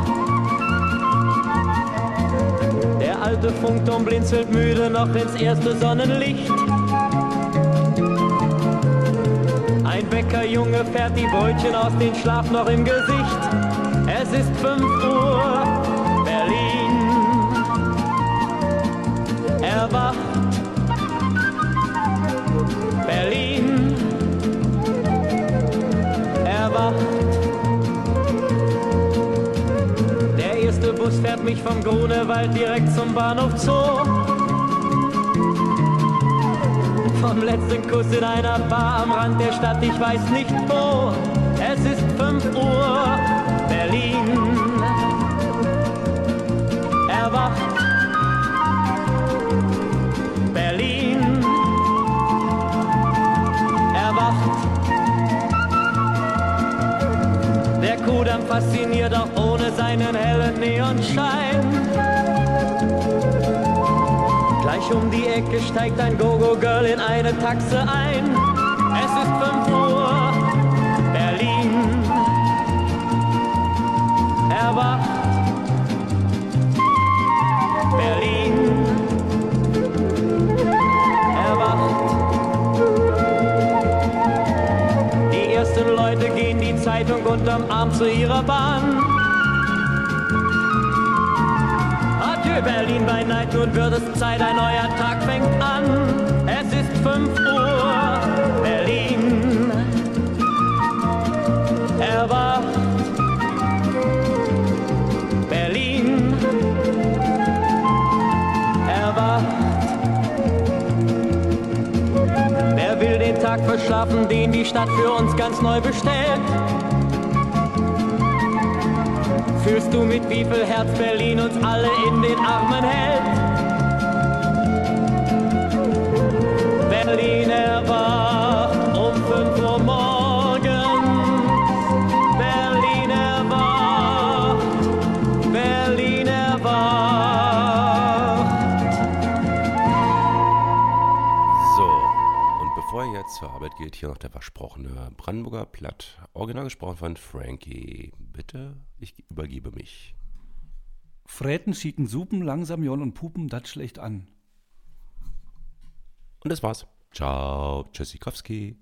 Der alte Funkturm blinzelt müde noch ins erste Sonnenlicht. Ein Bäckerjunge fährt die Brötchen aus dem Schlaf noch im Gesicht. Es ist 5 Uhr, Berlin erwacht. Berlin erwacht. Der erste Bus fährt mich vom Grunewald direkt zum Bahnhof Zoo. Vom letzten Kuss in einer Bar am Rand der Stadt, ich weiß nicht wo. Es ist 5 Uhr, Berlin erwacht. Kudamm fasziniert auch ohne seinen hellen Neonschein. Gleich um die Ecke steigt ein Go-Go-Girl in eine Taxe ein. Es ist 5 Uhr, Berlin erwacht. unterm Arm zu ihrer Bahn. Adieu Berlin bei Night, nun wird es Zeit, ein neuer Tag fängt an. Es ist 5 Uhr, Berlin. Erwacht. Berlin. Erwacht. Wer will den Tag verschlafen, den die Stadt für uns ganz neu bestellt? Fühlst du mit wie viel Herz Berlin uns alle in den Armen hält? Arbeit geht, hier noch der versprochene Brandenburger Platt. Original gesprochen von Frankie. Bitte, ich übergebe mich. Fräten schicken Supen, langsam Jon und Pupen, das schlecht an. Und das war's. Ciao, Tschüssikowski.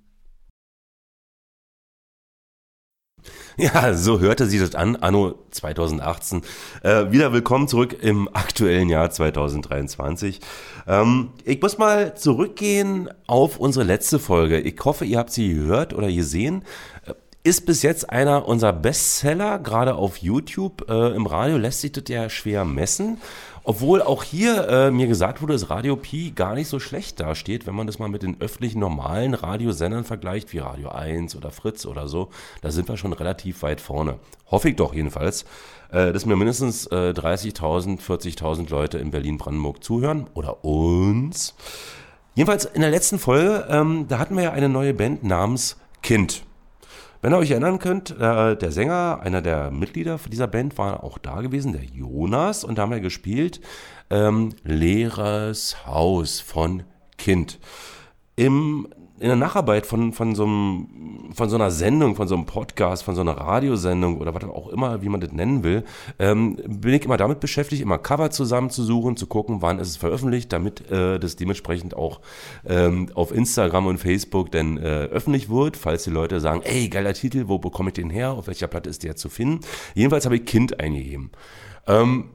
Ja, so hörte sie das an, anno 2018. Äh, wieder willkommen zurück im aktuellen Jahr 2023. Ähm, ich muss mal zurückgehen auf unsere letzte Folge. Ich hoffe, ihr habt sie gehört oder gesehen. Äh, Ist bis jetzt einer unserer Bestseller, gerade auf YouTube. Äh, Im Radio lässt sich das ja schwer messen. Obwohl auch hier äh, mir gesagt wurde, dass Radio Pi gar nicht so schlecht dasteht, wenn man das mal mit den öffentlichen normalen Radiosendern vergleicht, wie Radio 1 oder Fritz oder so. Da sind wir schon relativ weit vorne. Hoffe ich doch jedenfalls, äh, dass mir mindestens äh, 30.000, 40.000 Leute in Berlin-Brandenburg zuhören oder uns. Jedenfalls in der letzten Folge, ähm, da hatten wir ja eine neue Band namens Kind. Wenn ihr euch erinnern könnt, äh, der Sänger, einer der Mitglieder dieser Band war auch da gewesen, der Jonas, und da haben wir gespielt ähm, Leeres Haus von Kind. Im, in der Nacharbeit von, von, so einem, von so einer Sendung, von so einem Podcast, von so einer Radiosendung oder was auch immer, wie man das nennen will, ähm, bin ich immer damit beschäftigt, immer Cover zusammenzusuchen, zu gucken, wann ist es veröffentlicht, damit äh, das dementsprechend auch ähm, auf Instagram und Facebook dann äh, öffentlich wird, falls die Leute sagen, ey, geiler Titel, wo bekomme ich den her, auf welcher Platte ist der zu finden. Jedenfalls habe ich Kind eingegeben. Ähm,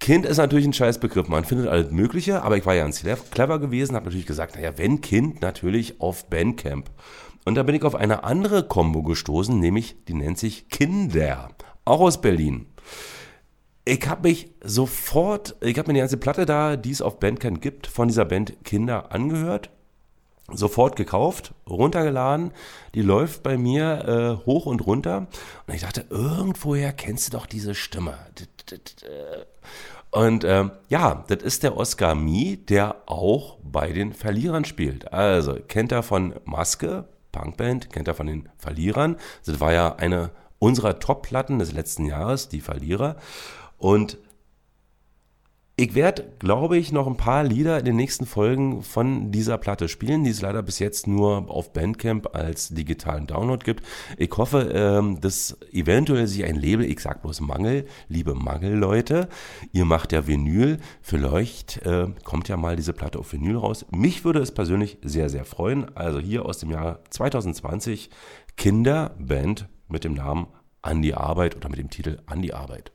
Kind ist natürlich ein Scheißbegriff. Man findet alles Mögliche, aber ich war ja ganz clever gewesen, habe natürlich gesagt, naja, wenn Kind, natürlich auf Bandcamp. Und da bin ich auf eine andere Combo gestoßen, nämlich die nennt sich Kinder, auch aus Berlin. Ich habe mich sofort, ich habe mir die ganze Platte da, die es auf Bandcamp gibt, von dieser Band Kinder angehört sofort gekauft, runtergeladen. Die läuft bei mir äh, hoch und runter. Und ich dachte, irgendwoher kennst du doch diese Stimme. Und ähm, ja, das ist der Oscar Mie, der auch bei den Verlierern spielt. Also, kennt er von Maske, Punkband, kennt er von den Verlierern. Das war ja eine unserer Top-Platten des letzten Jahres, die Verlierer. Und ich werde, glaube ich, noch ein paar Lieder in den nächsten Folgen von dieser Platte spielen, die es leider bis jetzt nur auf Bandcamp als digitalen Download gibt. Ich hoffe, ähm, dass eventuell sich ein Label, ich sag bloß Mangel, liebe Mangel-Leute, ihr macht ja Vinyl, vielleicht äh, kommt ja mal diese Platte auf Vinyl raus. Mich würde es persönlich sehr, sehr freuen. Also hier aus dem Jahr 2020 Kinderband mit dem Namen An die Arbeit oder mit dem Titel An die Arbeit.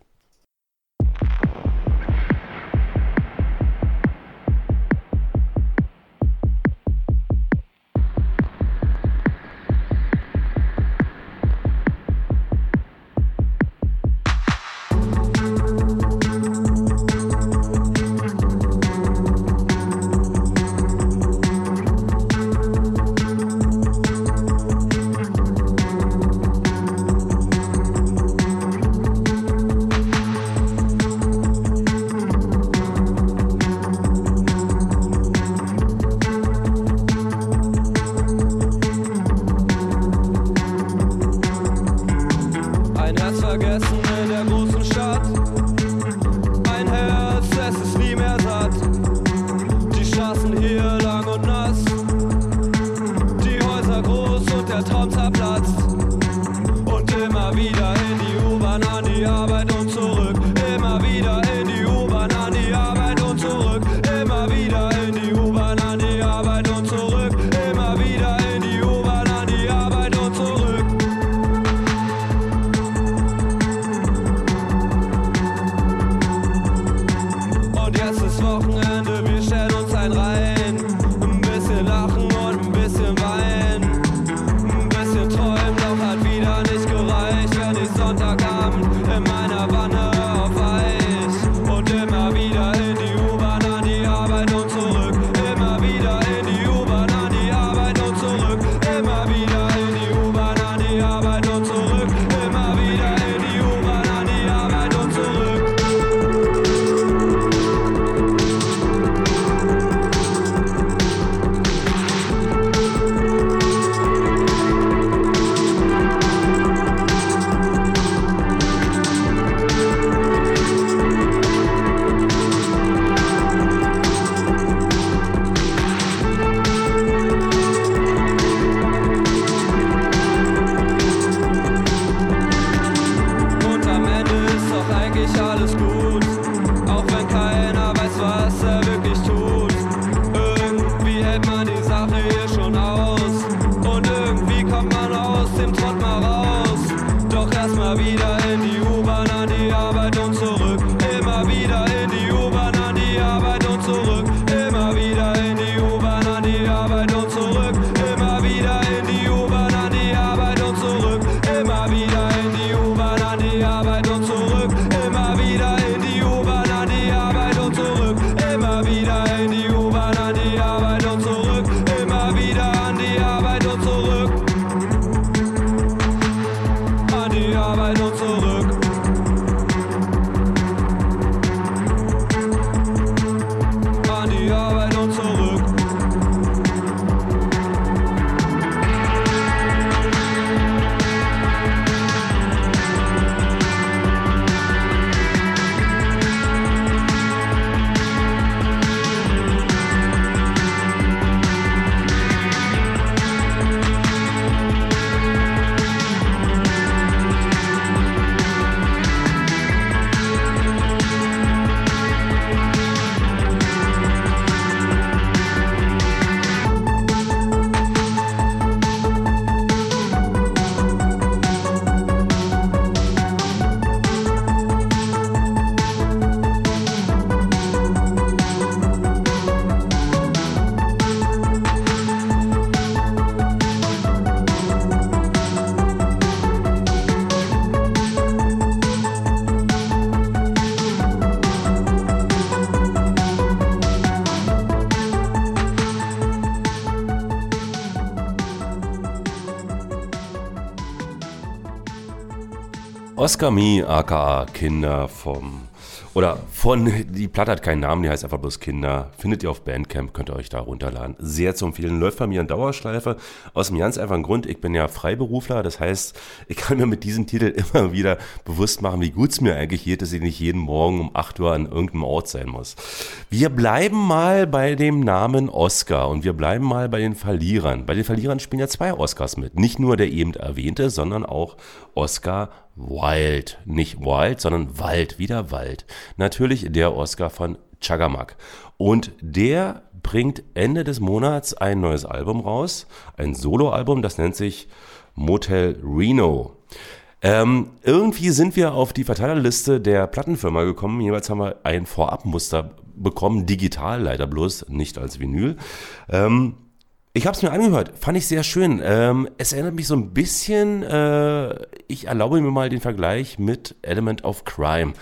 Oscar Me, aka Kinder vom. Oder von, die Platte hat keinen Namen, die heißt einfach bloß Kinder. Findet ihr auf Bandcamp, könnt ihr euch da runterladen. Sehr zu empfehlen. Läuft bei mir in Dauerschleife. Aus dem ganz einfachen Grund, ich bin ja Freiberufler. Das heißt, ich kann mir mit diesem Titel immer wieder bewusst machen, wie gut es mir eigentlich geht, dass ich nicht jeden Morgen um 8 Uhr an irgendeinem Ort sein muss. Wir bleiben mal bei dem Namen Oscar und wir bleiben mal bei den Verlierern. Bei den Verlierern spielen ja zwei Oscars mit. Nicht nur der eben erwähnte, sondern auch Oscar Wild. Nicht Wild, sondern Wald, wieder Wald. Natürlich der Oscar von Chagamak. Und der bringt Ende des Monats ein neues Album raus. Ein Soloalbum, das nennt sich Motel Reno. Ähm, irgendwie sind wir auf die Verteilerliste der Plattenfirma gekommen. Jeweils haben wir ein Vorabmuster bekommen, digital leider bloß, nicht als Vinyl. Ähm, ich habe es mir angehört, fand ich sehr schön. Ähm, es erinnert mich so ein bisschen, äh, ich erlaube mir mal den Vergleich mit Element of Crime.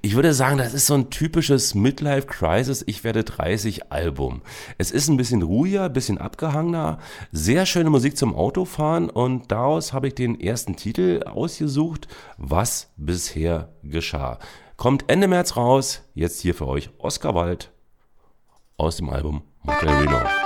Ich würde sagen, das ist so ein typisches Midlife Crisis, ich werde 30 Album. Es ist ein bisschen ruhiger, ein bisschen abgehangener, sehr schöne Musik zum Autofahren und daraus habe ich den ersten Titel ausgesucht, was bisher geschah. Kommt Ende März raus, jetzt hier für euch Oscar Wald aus dem Album Motel Reno.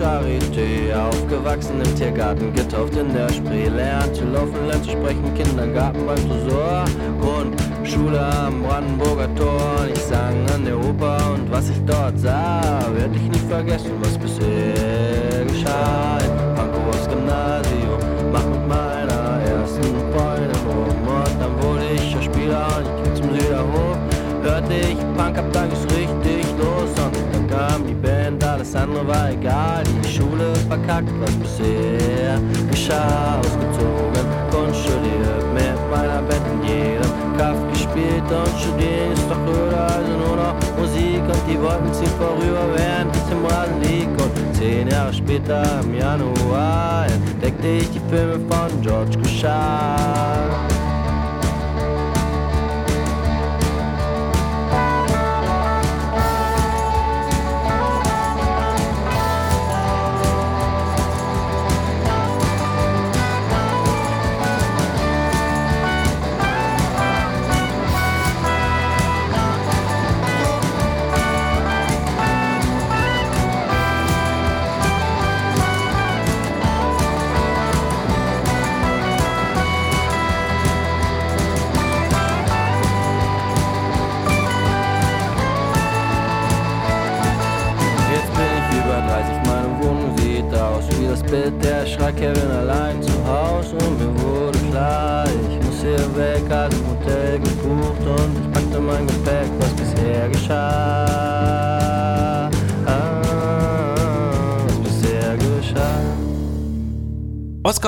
Charité, aufgewachsen im Tiergarten, getauft in der Spree, lernt zu laufen, lernt zu sprechen, Kindergarten beim Tresor, Grundschule am Brandenburger Tor, ich sang an der Oper und was ich dort sah, werd ich nicht vergessen, was bisher geschah. In Pankows Gymnasium, mach mit meiner ersten Freundin rum und dann wurde ich Schauspieler und ich ging zum Süderhof, hörte ich Punk, ab dann ging's alles andere war egal, die Schule verkackt, was bisher geschah, ausgezogen, Kunst studiert, mit meiner Band in jedem Kaff gespielt. Und studieren ist doch öder, also nur noch Musik. Und die Wolken ziehen vorüber, während ich im Rasen lieg. Und zehn Jahre später im Januar entdeckte ich die Filme von George Kushar.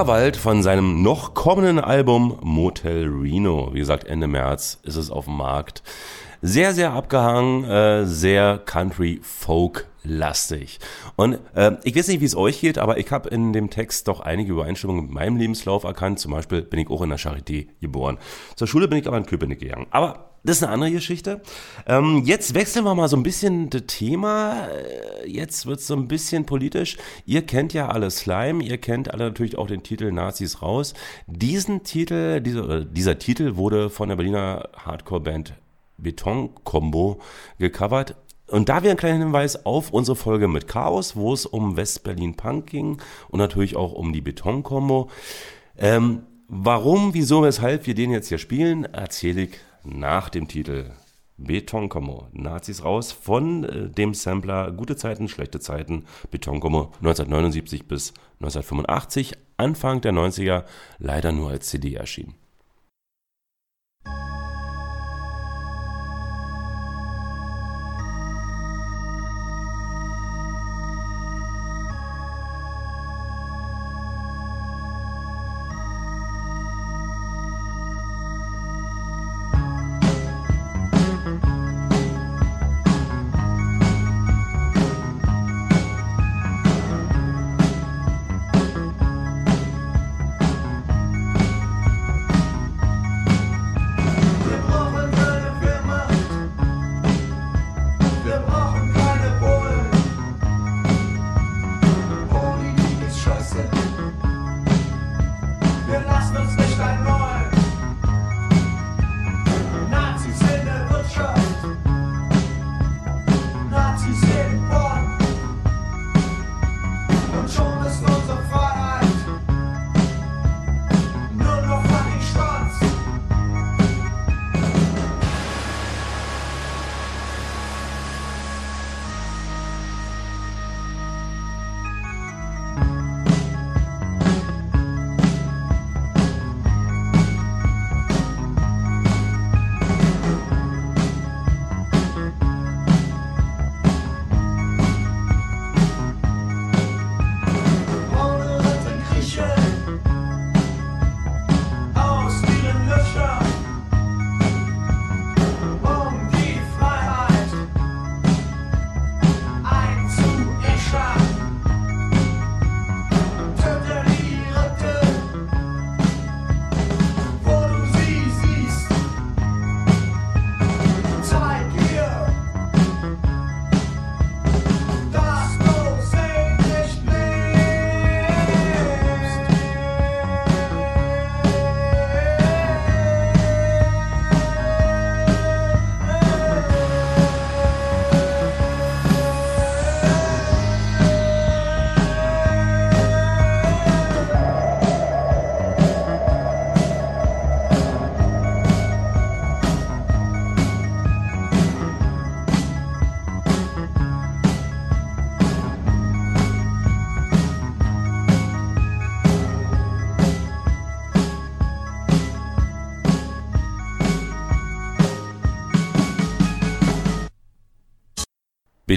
Oscar Wald von seinem noch kommenden Album Motel Reno. Wie gesagt, Ende März ist es auf dem Markt. Sehr, sehr abgehangen, äh, sehr Country-Folk-lastig. Und äh, ich weiß nicht, wie es euch geht, aber ich habe in dem Text doch einige Übereinstimmungen mit meinem Lebenslauf erkannt. Zum Beispiel bin ich auch in der Charité geboren. Zur Schule bin ich aber in Köpenick gegangen. Aber das ist eine andere Geschichte. Ähm, jetzt wechseln wir mal so ein bisschen das Thema. Äh, Jetzt wird es so ein bisschen politisch. Ihr kennt ja alle Slime, ihr kennt alle natürlich auch den Titel Nazis raus. Diesen Titel, dieser, dieser Titel wurde von der Berliner Hardcore-Band Beton Combo gecovert. Und da wäre ein kleiner Hinweis auf unsere Folge mit Chaos, wo es um West-Berlin Punk ging und natürlich auch um die Beton Combo. Ähm, warum, wieso, weshalb wir den jetzt hier spielen, erzähle ich nach dem Titel Beton Combo. Nazis raus von äh, dem Sampler Gute Zeiten, schlechte Zeiten. Beton Combo 1979 bis 1985, Anfang der 90er, leider nur als CD erschienen.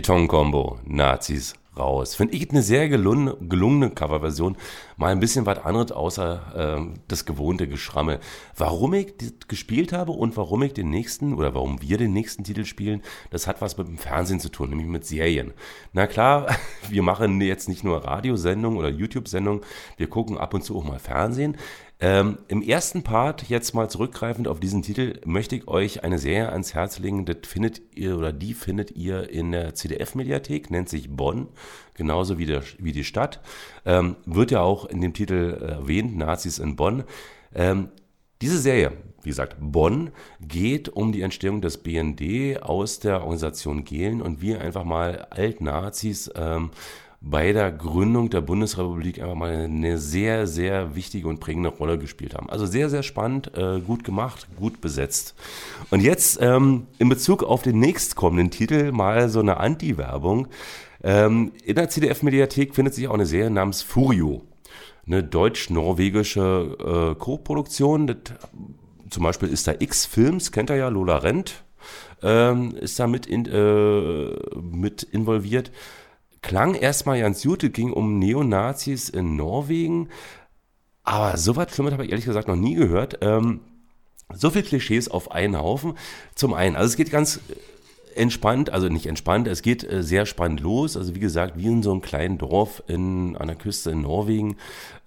Beton-Kombo, Nazis raus. Finde ich eine sehr gelungene, gelungene Coverversion. Mal ein bisschen was anderes außer ähm, das gewohnte Geschrammel. Warum ich das gespielt habe und warum ich den nächsten oder warum wir den nächsten Titel spielen, das hat was mit dem Fernsehen zu tun, nämlich mit Serien. Na klar, wir machen jetzt nicht nur Radiosendungen oder YouTube-Sendungen, wir gucken ab und zu auch mal Fernsehen. Ähm, Im ersten Part, jetzt mal zurückgreifend auf diesen Titel, möchte ich euch eine Serie ans Herz legen. Das findet ihr oder die findet ihr in der CDF-Mediathek, nennt sich Bonn, genauso wie, der, wie die Stadt. Ähm, wird ja auch in dem Titel erwähnt, Nazis in Bonn. Ähm, diese Serie, wie gesagt, Bonn, geht um die Entstehung des BND aus der Organisation Gehlen und wir einfach mal Alt-Nazis ähm, bei der Gründung der Bundesrepublik einfach mal eine sehr, sehr wichtige und prägende Rolle gespielt haben. Also sehr, sehr spannend, äh, gut gemacht, gut besetzt. Und jetzt ähm, in Bezug auf den nächstkommenden Titel mal so eine Anti-Werbung. Ähm, in der CDF-Mediathek findet sich auch eine Serie namens Furio. Eine deutsch-norwegische äh, Co-Produktion. Zum Beispiel ist da X-Films, kennt ihr ja, Lola Rent ähm, ist da mit, in, äh, mit involviert klang erstmal ganz gut, ging um Neonazis in Norwegen, aber so was Schlimmes habe ich ehrlich gesagt noch nie gehört. Ähm, so viel Klischees auf einen Haufen. Zum einen, also es geht ganz entspannt, also nicht entspannt, es geht äh, sehr spannend los. Also wie gesagt, wie in so einem kleinen Dorf in, an der Küste in Norwegen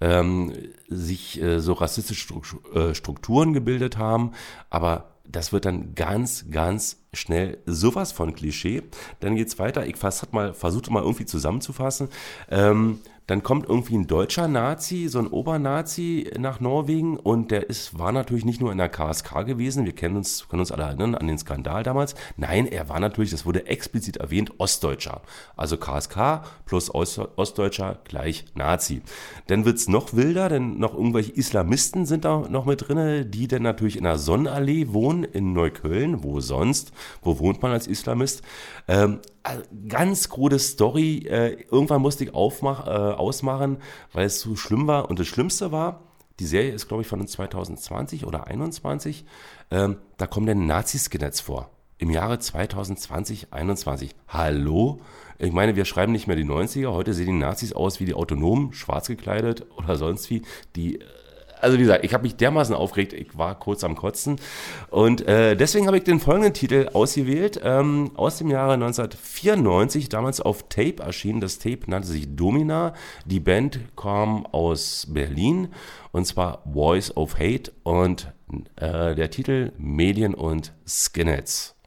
ähm, sich äh, so rassistische äh, Strukturen gebildet haben, aber das wird dann ganz, ganz schnell sowas von Klischee. Dann geht's weiter. Ich fast mal versucht mal irgendwie zusammenzufassen. Ähm, dann kommt irgendwie ein deutscher Nazi, so ein Obernazi nach Norwegen und der ist, war natürlich nicht nur in der KSK gewesen, wir kennen uns, können uns alle erinnern an den Skandal damals. Nein, er war natürlich, das wurde explizit erwähnt, Ostdeutscher. Also KSK plus Ost, Ostdeutscher gleich Nazi. Dann wird's noch wilder, denn noch irgendwelche Islamisten sind da noch mit drinne, die dann natürlich in der Sonnenallee wohnen in Neukölln, wo sonst, wo wohnt man als Islamist? Ähm, also ganz krude Story. Äh, irgendwann musste ich aufmach, äh, ausmachen, weil es so schlimm war. Und das Schlimmste war, die Serie ist, glaube ich, von 2020 oder 21. Ähm, da kommen dann Nazi-Skinheads vor. Im Jahre 2020, 21. Hallo? Ich meine, wir schreiben nicht mehr die 90er. Heute sehen die Nazis aus wie die Autonomen, schwarz gekleidet oder sonst wie. Die also wie gesagt, ich habe mich dermaßen aufgeregt, ich war kurz am Kotzen. Und äh, deswegen habe ich den folgenden Titel ausgewählt, ähm, aus dem Jahre 1994, damals auf Tape erschienen. Das Tape nannte sich Domina. Die Band kam aus Berlin und zwar Voice of Hate und äh, der Titel Medien und Skinheads.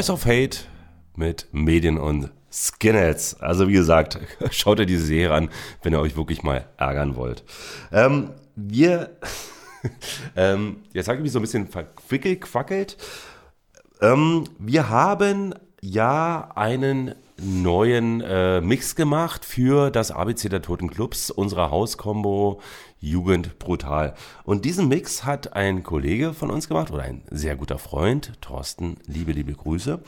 Voice of Hate mit Medien und Skinheads. Also wie gesagt, schaut ihr diese Serie an, wenn ihr euch wirklich mal ärgern wollt. Ähm, wir, ähm, jetzt habe ich mich so ein bisschen verquickelt, quackelt. Ähm, wir haben ja einen neuen äh, Mix gemacht für das ABC der Toten Clubs, unserer Hauskombo Jugend Brutal. Und diesen Mix hat ein Kollege von uns gemacht oder ein sehr guter Freund, Thorsten, liebe, liebe Grüße.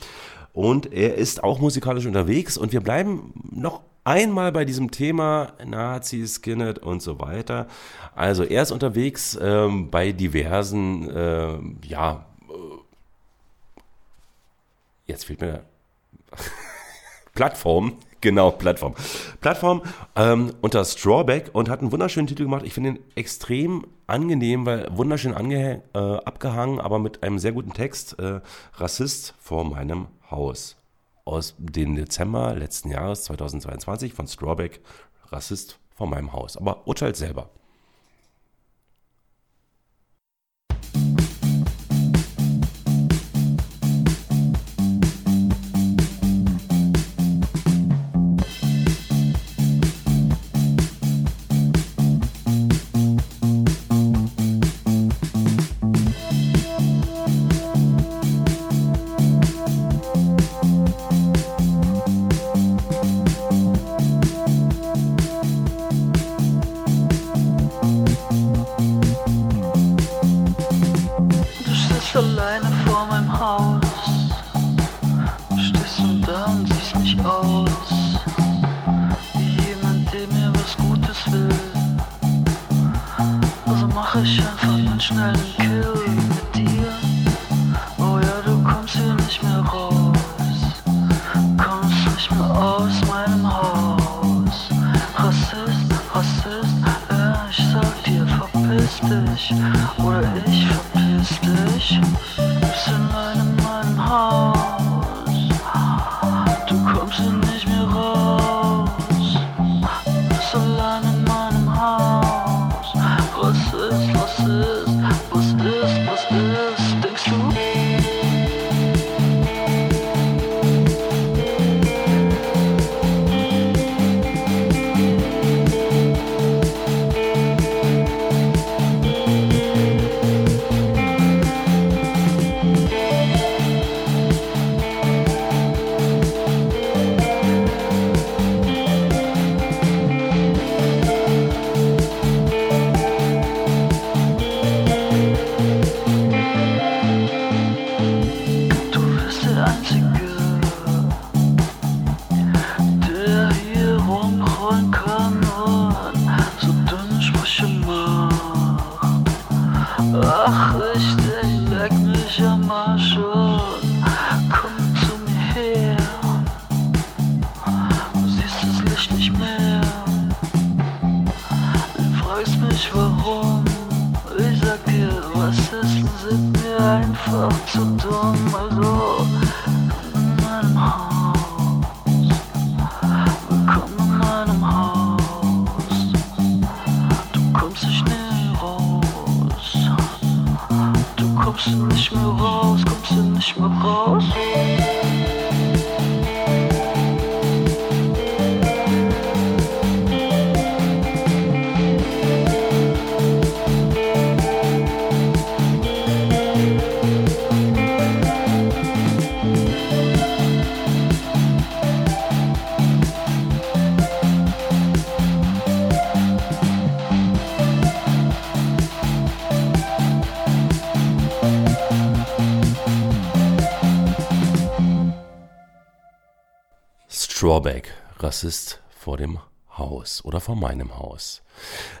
Und er ist auch musikalisch unterwegs und wir bleiben noch einmal bei diesem Thema Nazi, Skinhead und so weiter. Also er ist unterwegs ähm, bei diversen, äh, ja, jetzt fehlt mir Plattformen, Genau, Plattform. Plattform ähm, unter Strawback und hat einen wunderschönen Titel gemacht. Ich finde ihn extrem angenehm, weil wunderschön äh, abgehangen, aber mit einem sehr guten Text. Äh, Rassist vor meinem Haus. Aus dem Dezember letzten Jahres, 2022, von Strawback. Rassist vor meinem Haus. Aber urteilt selber. Einfach Strawback, Rassist vor dem Haus oder vor meinem Haus.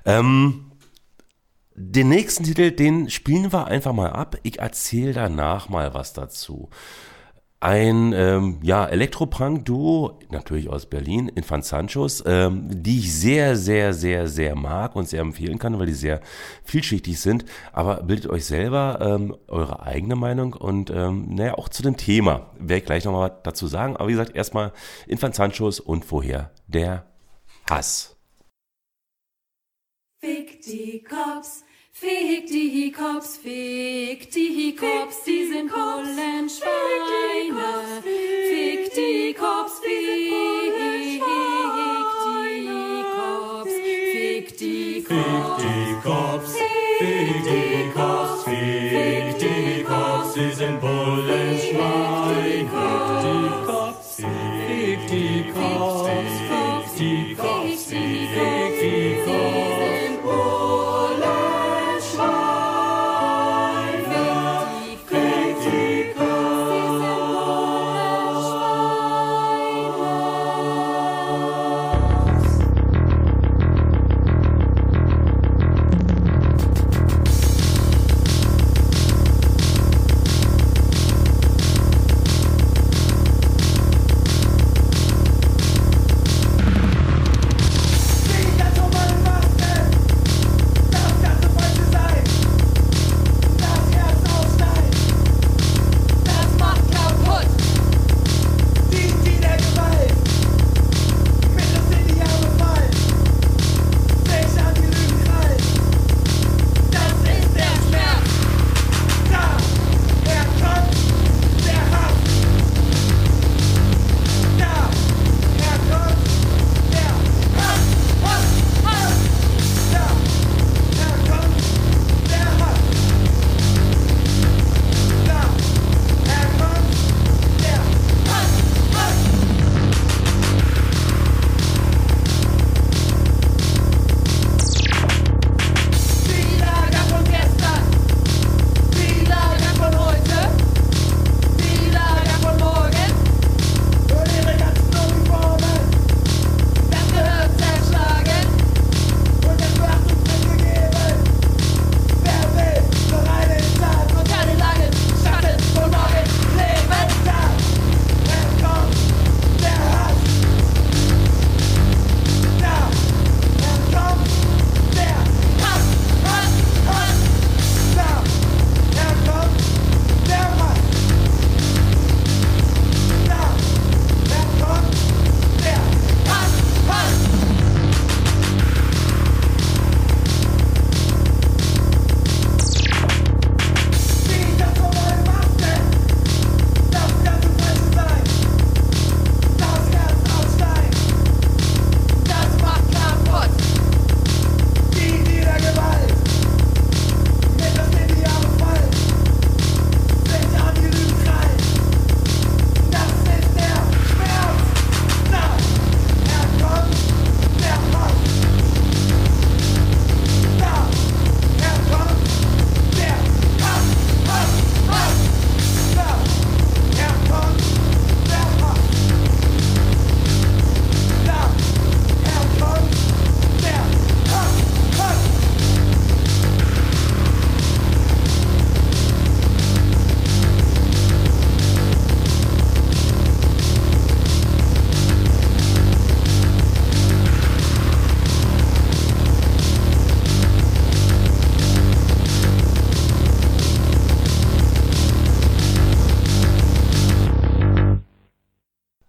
Ähm, den nächsten Titel, den spielen wir einfach mal ab. Ich erzähle danach mal was dazu. Ein ähm, ja, Elektropunk-Duo, natürlich aus Berlin, Infant Sanchos, ähm, die ich sehr, sehr, sehr, sehr mag und sehr empfehlen kann, weil die sehr vielschichtig sind. Aber bildet euch selber ähm, eure eigene Meinung und ähm, naja, auch zu dem Thema werde ich gleich nochmal dazu sagen. Aber wie gesagt, erstmal Infant Sanchos und vorher der Hass. Fick die Cops, fick die Cops, fick die Cops, die sind Bullenschweine. Fick die Cops, fick die Cops, fick die die Cops, fick die Cops, fick die Cops, sie sind Bullenschweine.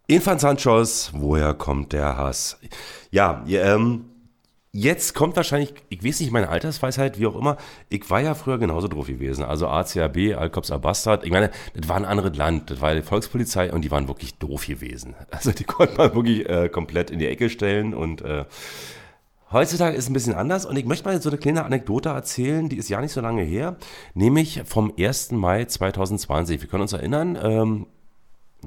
Infantanschos, woher kommt der Hass? Ja, ähm, jetzt kommt wahrscheinlich, ich weiß nicht, meine Altersweisheit, wie auch immer. Ich war ja früher genauso drauf gewesen. Also ACAB, Alkops Abastard. Ich meine, das war ein anderes Land. Das war die Volkspolizei und die waren wirklich doof gewesen. Also die konnte man wirklich äh, komplett in die Ecke stellen und äh, Heutzutage ist es ein bisschen anders und ich möchte mal so eine kleine Anekdote erzählen, die ist ja nicht so lange her, nämlich vom 1. Mai 2020. Wir können uns erinnern, ähm,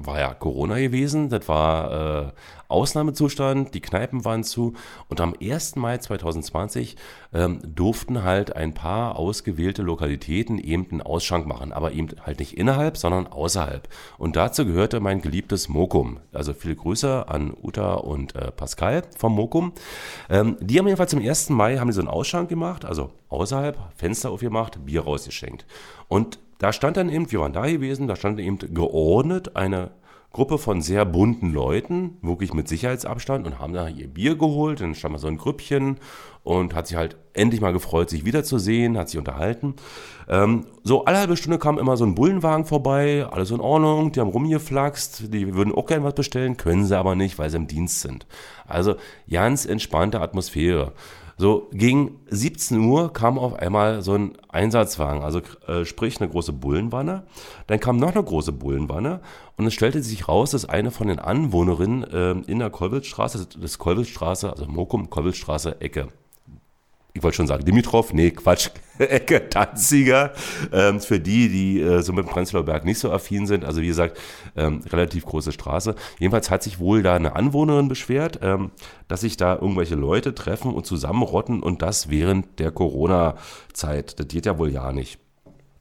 war ja Corona gewesen, das war äh, Ausnahmezustand, die Kneipen waren zu und am 1. Mai 2020 ähm, durften halt ein paar ausgewählte Lokalitäten eben einen Ausschank machen, aber eben halt nicht innerhalb, sondern außerhalb. Und dazu gehörte mein geliebtes Mokum. Also viele Grüße an Uta und äh, Pascal vom Mokum. Ähm, die haben jedenfalls zum 1. Mai haben die so einen Ausschank gemacht, also außerhalb, Fenster aufgemacht, Bier rausgeschenkt. Und da stand dann eben, wir waren da gewesen, da stand eben geordnet eine Gruppe von sehr bunten Leuten, wirklich mit Sicherheitsabstand und haben da ihr Bier geholt. Dann stand mal so ein Grüppchen und hat sich halt endlich mal gefreut, sich wiederzusehen, hat sich unterhalten. Ähm, so alle halbe Stunde kam immer so ein Bullenwagen vorbei, alles in Ordnung, die haben rumgeflaxt, die würden auch gerne was bestellen, können sie aber nicht, weil sie im Dienst sind. Also ganz entspannte Atmosphäre. So, gegen 17 Uhr kam auf einmal so ein Einsatzwagen, also äh, sprich eine große Bullenwanne. Dann kam noch eine große Bullenwanne und es stellte sich raus, dass eine von den Anwohnerinnen äh, in der Kolwitzstraße, das Kolwitzstraße, also Mokum, Kolwitzstraße, Ecke, ich wollte schon sagen Dimitrov, nee, Quatsch, Ecke Danziger. Ähm, für die, die äh, so mit dem Prenzlauer Berg nicht so affin sind, also wie gesagt, ähm, relativ große Straße. Jedenfalls hat sich wohl da eine Anwohnerin beschwert, ähm, dass sich da irgendwelche Leute treffen und zusammenrotten und das während der Corona-Zeit. Das geht ja wohl ja nicht.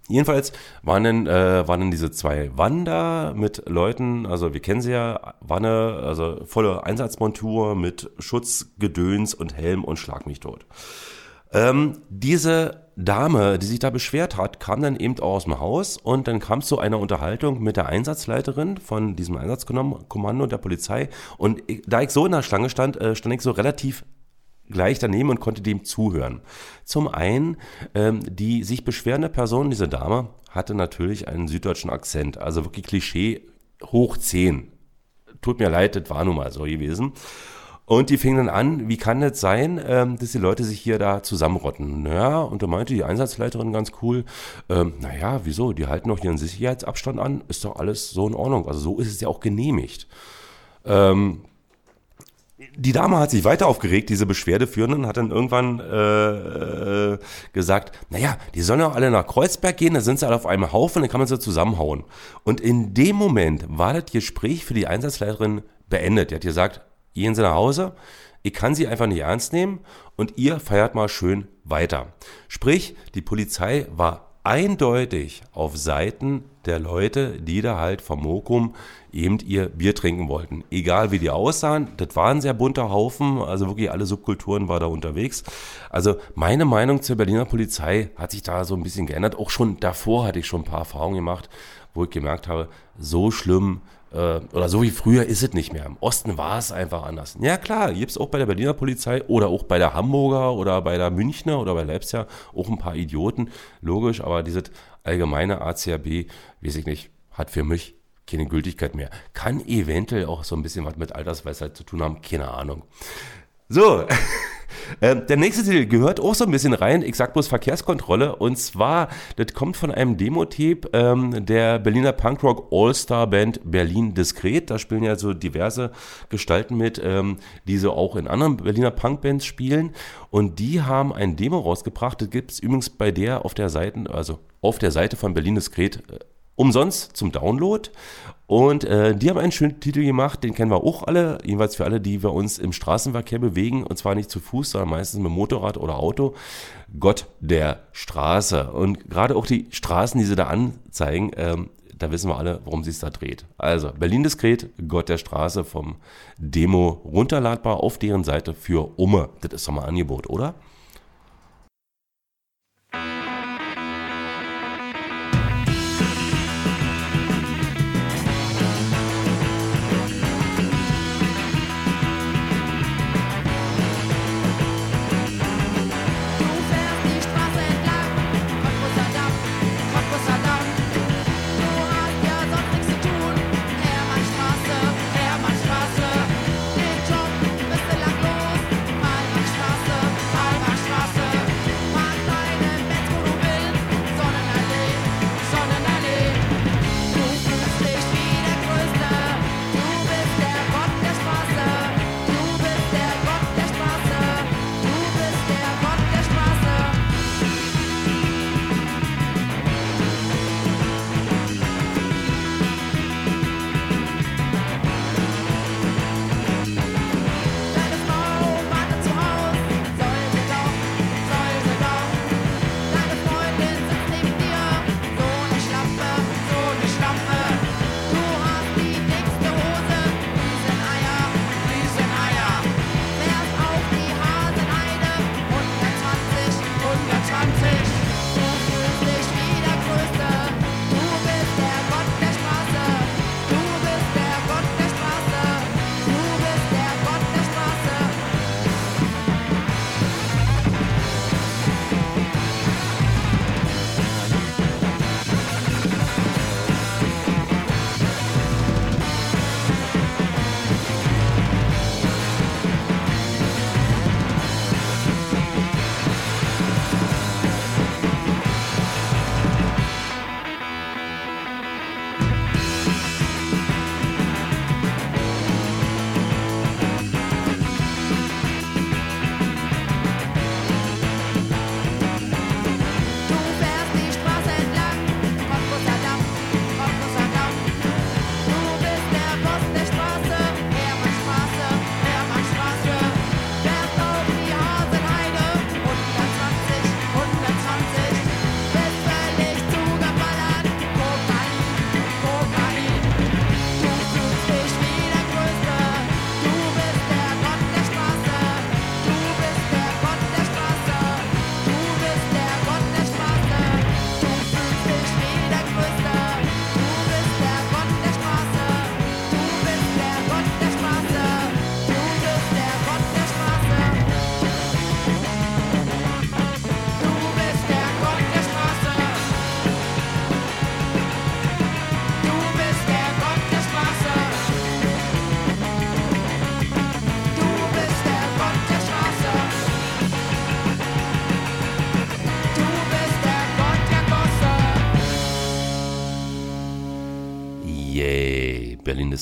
Jedenfalls waren dann, äh, waren dann diese zwei Wander mit Leuten, also wir kennen sie ja, Wanne, also volle Einsatzmontur mit Schutzgedöns und Helm und Schlag mich tot. Ähm, diese Dame, die sich da beschwert hat, kam dann eben auch aus dem Haus und dann kam es zu einer Unterhaltung mit der Einsatzleiterin von diesem Einsatzkommando der Polizei. Und ich, da ich so in der Schlange stand, äh, stand ich so relativ gleich daneben und konnte dem zuhören. Zum einen, ähm, die sich beschwerende Person, diese Dame, hatte natürlich einen süddeutschen Akzent, also wirklich Klischee hoch 10. Tut mir leid, das war nun mal so gewesen. Und die fingen dann an, wie kann das sein, ähm, dass die Leute sich hier da zusammenrotten? Naja, und da meinte die Einsatzleiterin ganz cool, ähm, naja, wieso, die halten doch ihren Sicherheitsabstand an, ist doch alles so in Ordnung. Also so ist es ja auch genehmigt. Ähm, die Dame hat sich weiter aufgeregt, diese Beschwerdeführenden, hat dann irgendwann äh, äh, gesagt, naja, die sollen ja alle nach Kreuzberg gehen, da sind sie alle auf einem Haufen, dann kann man sie zusammenhauen. Und in dem Moment war das Gespräch für die Einsatzleiterin beendet. Die hat gesagt, gehen Sie nach Hause, ich kann Sie einfach nicht ernst nehmen und ihr feiert mal schön weiter. Sprich, die Polizei war eindeutig auf Seiten der Leute, die da halt vom Mokum eben ihr Bier trinken wollten. Egal wie die aussahen, das war ein sehr bunter Haufen, also wirklich alle Subkulturen war da unterwegs. Also meine Meinung zur Berliner Polizei hat sich da so ein bisschen geändert. Auch schon davor hatte ich schon ein paar Erfahrungen gemacht, wo ich gemerkt habe, so schlimm äh, oder so wie früher ist es nicht mehr. Im Osten war es einfach anders. Ja klar, gibt es auch bei der Berliner Polizei oder auch bei der Hamburger oder bei der Münchner oder bei Leipziger auch ein paar Idioten, logisch, aber dieses allgemeine ACAB, weiß ich nicht, hat für mich keine Gültigkeit mehr. Kann eventuell auch so ein bisschen was mit Altersweisheit zu tun haben, keine Ahnung. So, Ähm, der nächste Titel gehört auch so ein bisschen rein. Ich sag bloß Verkehrskontrolle. Und zwar, das kommt von einem Demo-Tape ähm, der Berliner Punkrock All-Star Band Berlin Diskret. Da spielen ja so diverse Gestalten mit, ähm, die so auch in anderen Berliner Punkbands spielen. Und die haben ein Demo rausgebracht. Das gibt es übrigens bei der auf der Seite, also auf der Seite von Berlin Diskret äh, umsonst zum Download. Und äh, die haben einen schönen Titel gemacht, den kennen wir auch alle, jedenfalls für alle, die wir uns im Straßenverkehr bewegen, und zwar nicht zu Fuß, sondern meistens mit Motorrad oder Auto. Gott der Straße. Und gerade auch die Straßen, die sie da anzeigen, ähm, da wissen wir alle, worum es da dreht. Also, Berlin diskret, Gott der Straße vom Demo runterladbar auf deren Seite für Umme. Das ist doch mal Angebot, oder?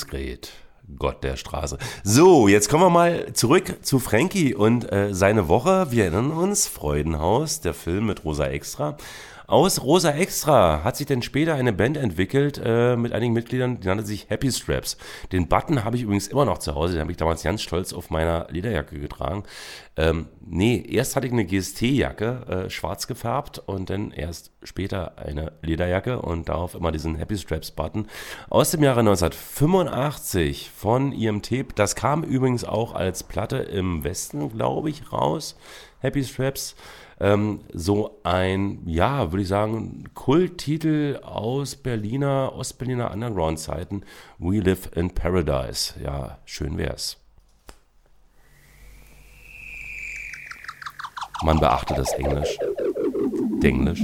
Great. Gott der Straße. So, jetzt kommen wir mal zurück zu Frankie und äh, seine Woche. Wir erinnern uns, Freudenhaus, der Film mit Rosa Extra. Aus Rosa Extra hat sich dann später eine Band entwickelt äh, mit einigen Mitgliedern, die nannte sich Happy Straps. Den Button habe ich übrigens immer noch zu Hause, den habe ich damals ganz stolz auf meiner Lederjacke getragen. Ähm, nee, erst hatte ich eine GST-Jacke, äh, schwarz gefärbt und dann erst später eine Lederjacke und darauf immer diesen Happy Straps Button aus dem Jahre 1985 von ihrem Tape. Das kam übrigens auch als Platte im Westen, glaube ich, raus. Happy Straps. Ähm, so ein, ja, würde ich sagen, Kulttitel aus Berliner, Ostberliner Underground-Zeiten. We Live in Paradise. Ja, schön wär's. Man beachte das Englisch. Denglisch.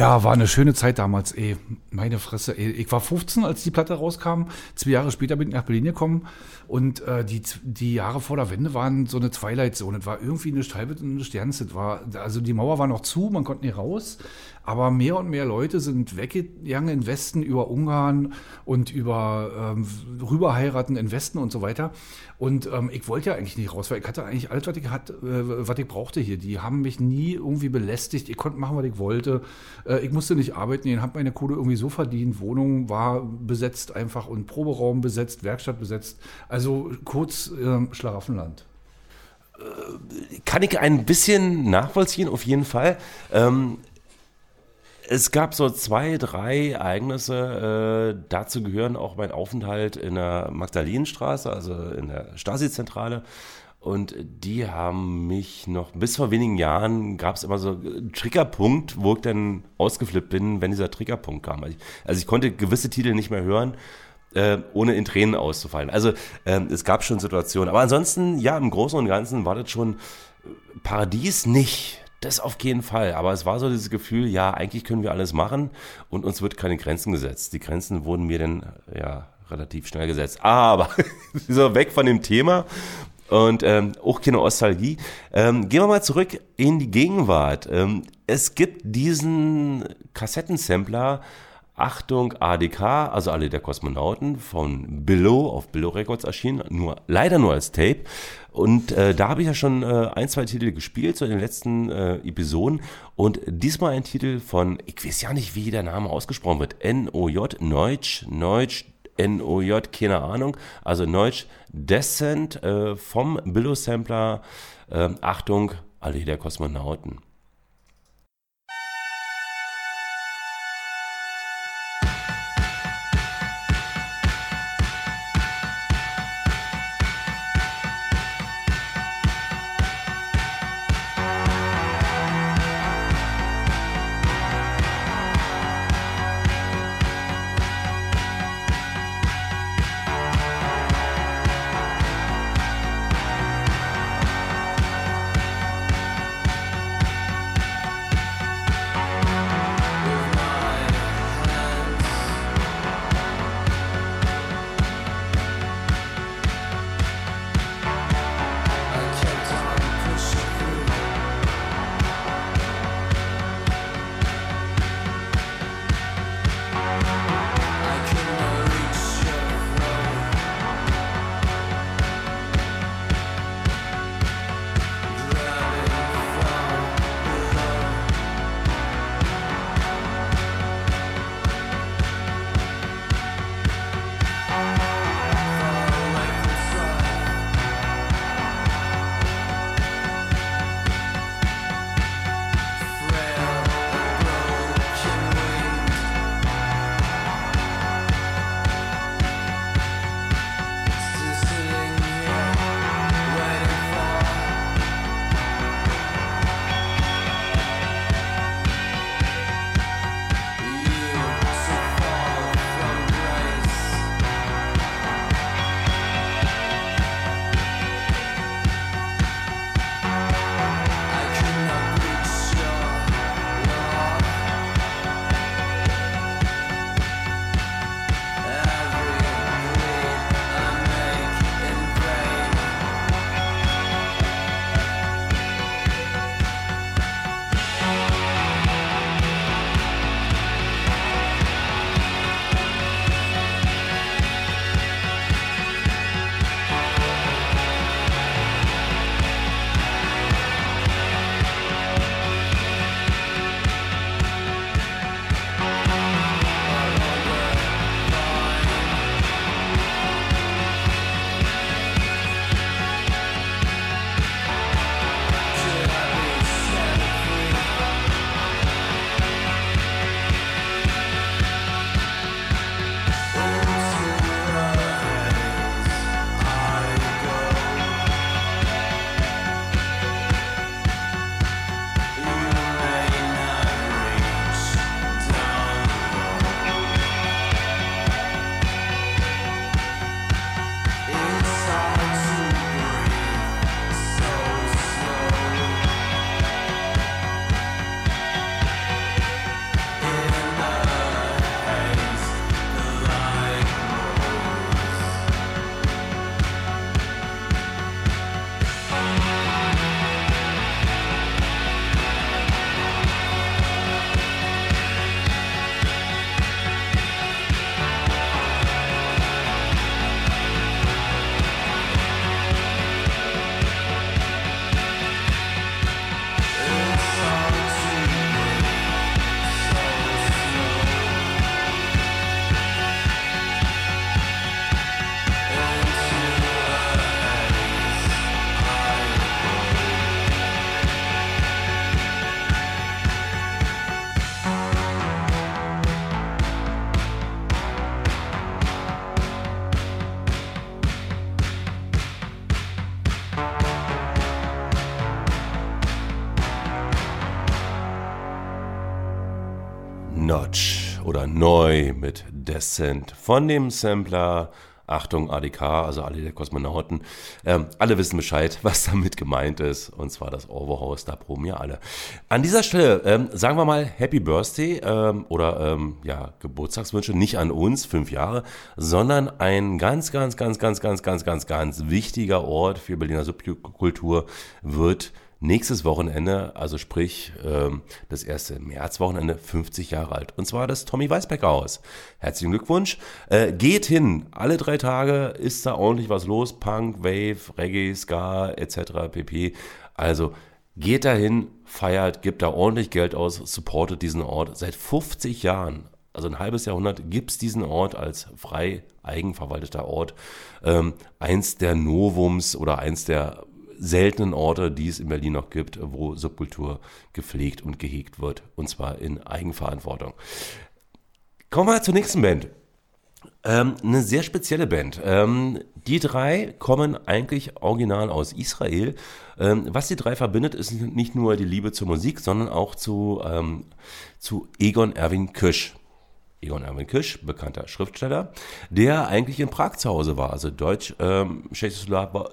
Ja, war eine schöne Zeit damals, ey. Meine Fresse. Ich war 15, als die Platte rauskam. Zwei Jahre später bin ich nach Berlin gekommen. Und äh, die, die Jahre vor der Wende waren so eine Twilight-Zone. Es war irgendwie eine halbe und eine Sternze. War, also die Mauer war noch zu, man konnte nicht raus. Aber mehr und mehr Leute sind weggegangen in Westen über Ungarn und über ähm, rüberheiraten in Westen und so weiter. Und ähm, ich wollte ja eigentlich nicht raus, weil ich hatte eigentlich alles, was ich, hatte, äh, was ich brauchte hier. Die haben mich nie irgendwie belästigt. Ich konnte machen, was ich wollte. Äh, ich musste nicht arbeiten. Ich habe meine Kohle irgendwie so verdient. Wohnung war besetzt einfach und Proberaum besetzt, Werkstatt besetzt. Also kurz ähm, Schlaraffenland. kann ich ein bisschen nachvollziehen, auf jeden Fall. Ähm, es gab so zwei, drei Ereignisse. Äh, dazu gehören auch mein Aufenthalt in der Magdalenenstraße, also in der Stasi-Zentrale. Und die haben mich noch, bis vor wenigen Jahren gab es immer so einen Triggerpunkt, wo ich dann ausgeflippt bin, wenn dieser Triggerpunkt kam. Also ich, also ich konnte gewisse Titel nicht mehr hören. äh, ohne in Tränen auszufallen. Also ähm, es gab schon Situationen, aber ansonsten, ja, im Großen und Ganzen war das schon äh, Paradies nicht. Das auf jeden Fall. Aber es war so dieses Gefühl, ja, eigentlich können wir alles machen und uns wird keine Grenzen gesetzt. Die Grenzen wurden mir dann ja relativ schnell gesetzt. Aber so weg von dem Thema und ähm, auch keine Nostalgie. Ähm, gehen wir mal zurück in die Gegenwart. Ähm, es gibt diesen Kassettensampler. Achtung, ADK, also alle der Kosmonauten von Billow auf Billow Records erschienen, nur leider nur als Tape. Und äh, da habe ich ja schon äh, ein, zwei Titel gespielt, so in den letzten äh, Episoden. Und diesmal ein Titel von, ich weiß ja nicht, wie der Name ausgesprochen wird, N-O-J, Neutsch, Neutsch, N-O-J, keine Ahnung. Also Neutsch Descent äh, vom Billow Sampler. Äh, Achtung, alle der Kosmonauten. Neu mit Descent von dem Sampler. Achtung, ADK, also alle der Kosmonauten. Ähm, alle wissen Bescheid, was damit gemeint ist. Und zwar das Overhaus, da proben ja alle. An dieser Stelle ähm, sagen wir mal Happy Birthday ähm, oder ähm, ja, Geburtstagswünsche nicht an uns, fünf Jahre, sondern ein ganz, ganz, ganz, ganz, ganz, ganz, ganz, ganz wichtiger Ort für Berliner Subkultur wird nächstes Wochenende, also sprich ähm, das erste Märzwochenende, 50 Jahre alt. Und zwar das Tommy Weisbecker Haus. Herzlichen Glückwunsch. Äh, geht hin. Alle drei Tage ist da ordentlich was los. Punk, Wave, Reggae, Ska etc. pp. Also geht dahin, feiert, gibt da ordentlich Geld aus, supportet diesen Ort. Seit 50 Jahren also ein halbes Jahrhundert gibt es diesen Ort als frei eigenverwalteter Ort. Ähm, eins der Novums oder eins der seltenen Orte, die es in Berlin noch gibt, wo Subkultur gepflegt und gehegt wird. Und zwar in Eigenverantwortung. Kommen wir zur nächsten Band. Ähm, eine sehr spezielle Band. Ähm, die drei kommen eigentlich original aus Israel. Ähm, was die drei verbindet, ist nicht nur die Liebe zur Musik, sondern auch zu, ähm, zu Egon Erwin Küsch. Egon Erwin Kisch, bekannter Schriftsteller, der eigentlich in Prag zu Hause war, also Deutsch, ähm, Tschechoslowake,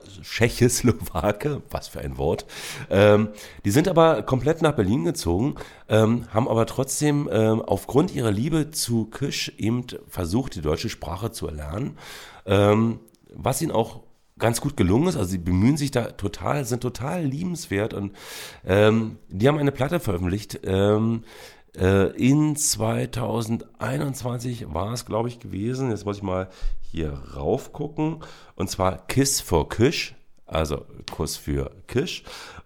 was für ein Wort. Ähm, die sind aber komplett nach Berlin gezogen, ähm, haben aber trotzdem ähm, aufgrund ihrer Liebe zu Kisch eben versucht, die deutsche Sprache zu erlernen, ähm, was ihnen auch ganz gut gelungen ist. Also sie bemühen sich da total, sind total liebenswert und ähm, die haben eine Platte veröffentlicht, ähm, äh, in 2021 war es, glaube ich, gewesen. Jetzt muss ich mal hier rauf gucken. Und zwar Kiss for Kish, also Kuss für Kish.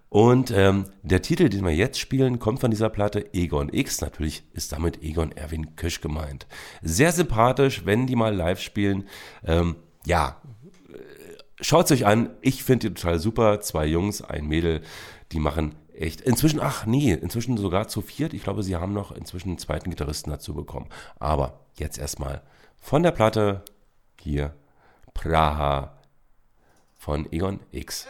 Und ähm, der Titel, den wir jetzt spielen, kommt von dieser Platte Egon X. Natürlich ist damit Egon Erwin Kisch gemeint. Sehr sympathisch, wenn die mal live spielen. Ähm, ja, schaut es euch an. Ich finde die total super. Zwei Jungs, ein Mädel, die machen echt. Inzwischen, ach nee, inzwischen sogar zu viert. Ich glaube, sie haben noch inzwischen einen zweiten Gitarristen dazu bekommen. Aber jetzt erstmal von der Platte hier Praha von Egon X.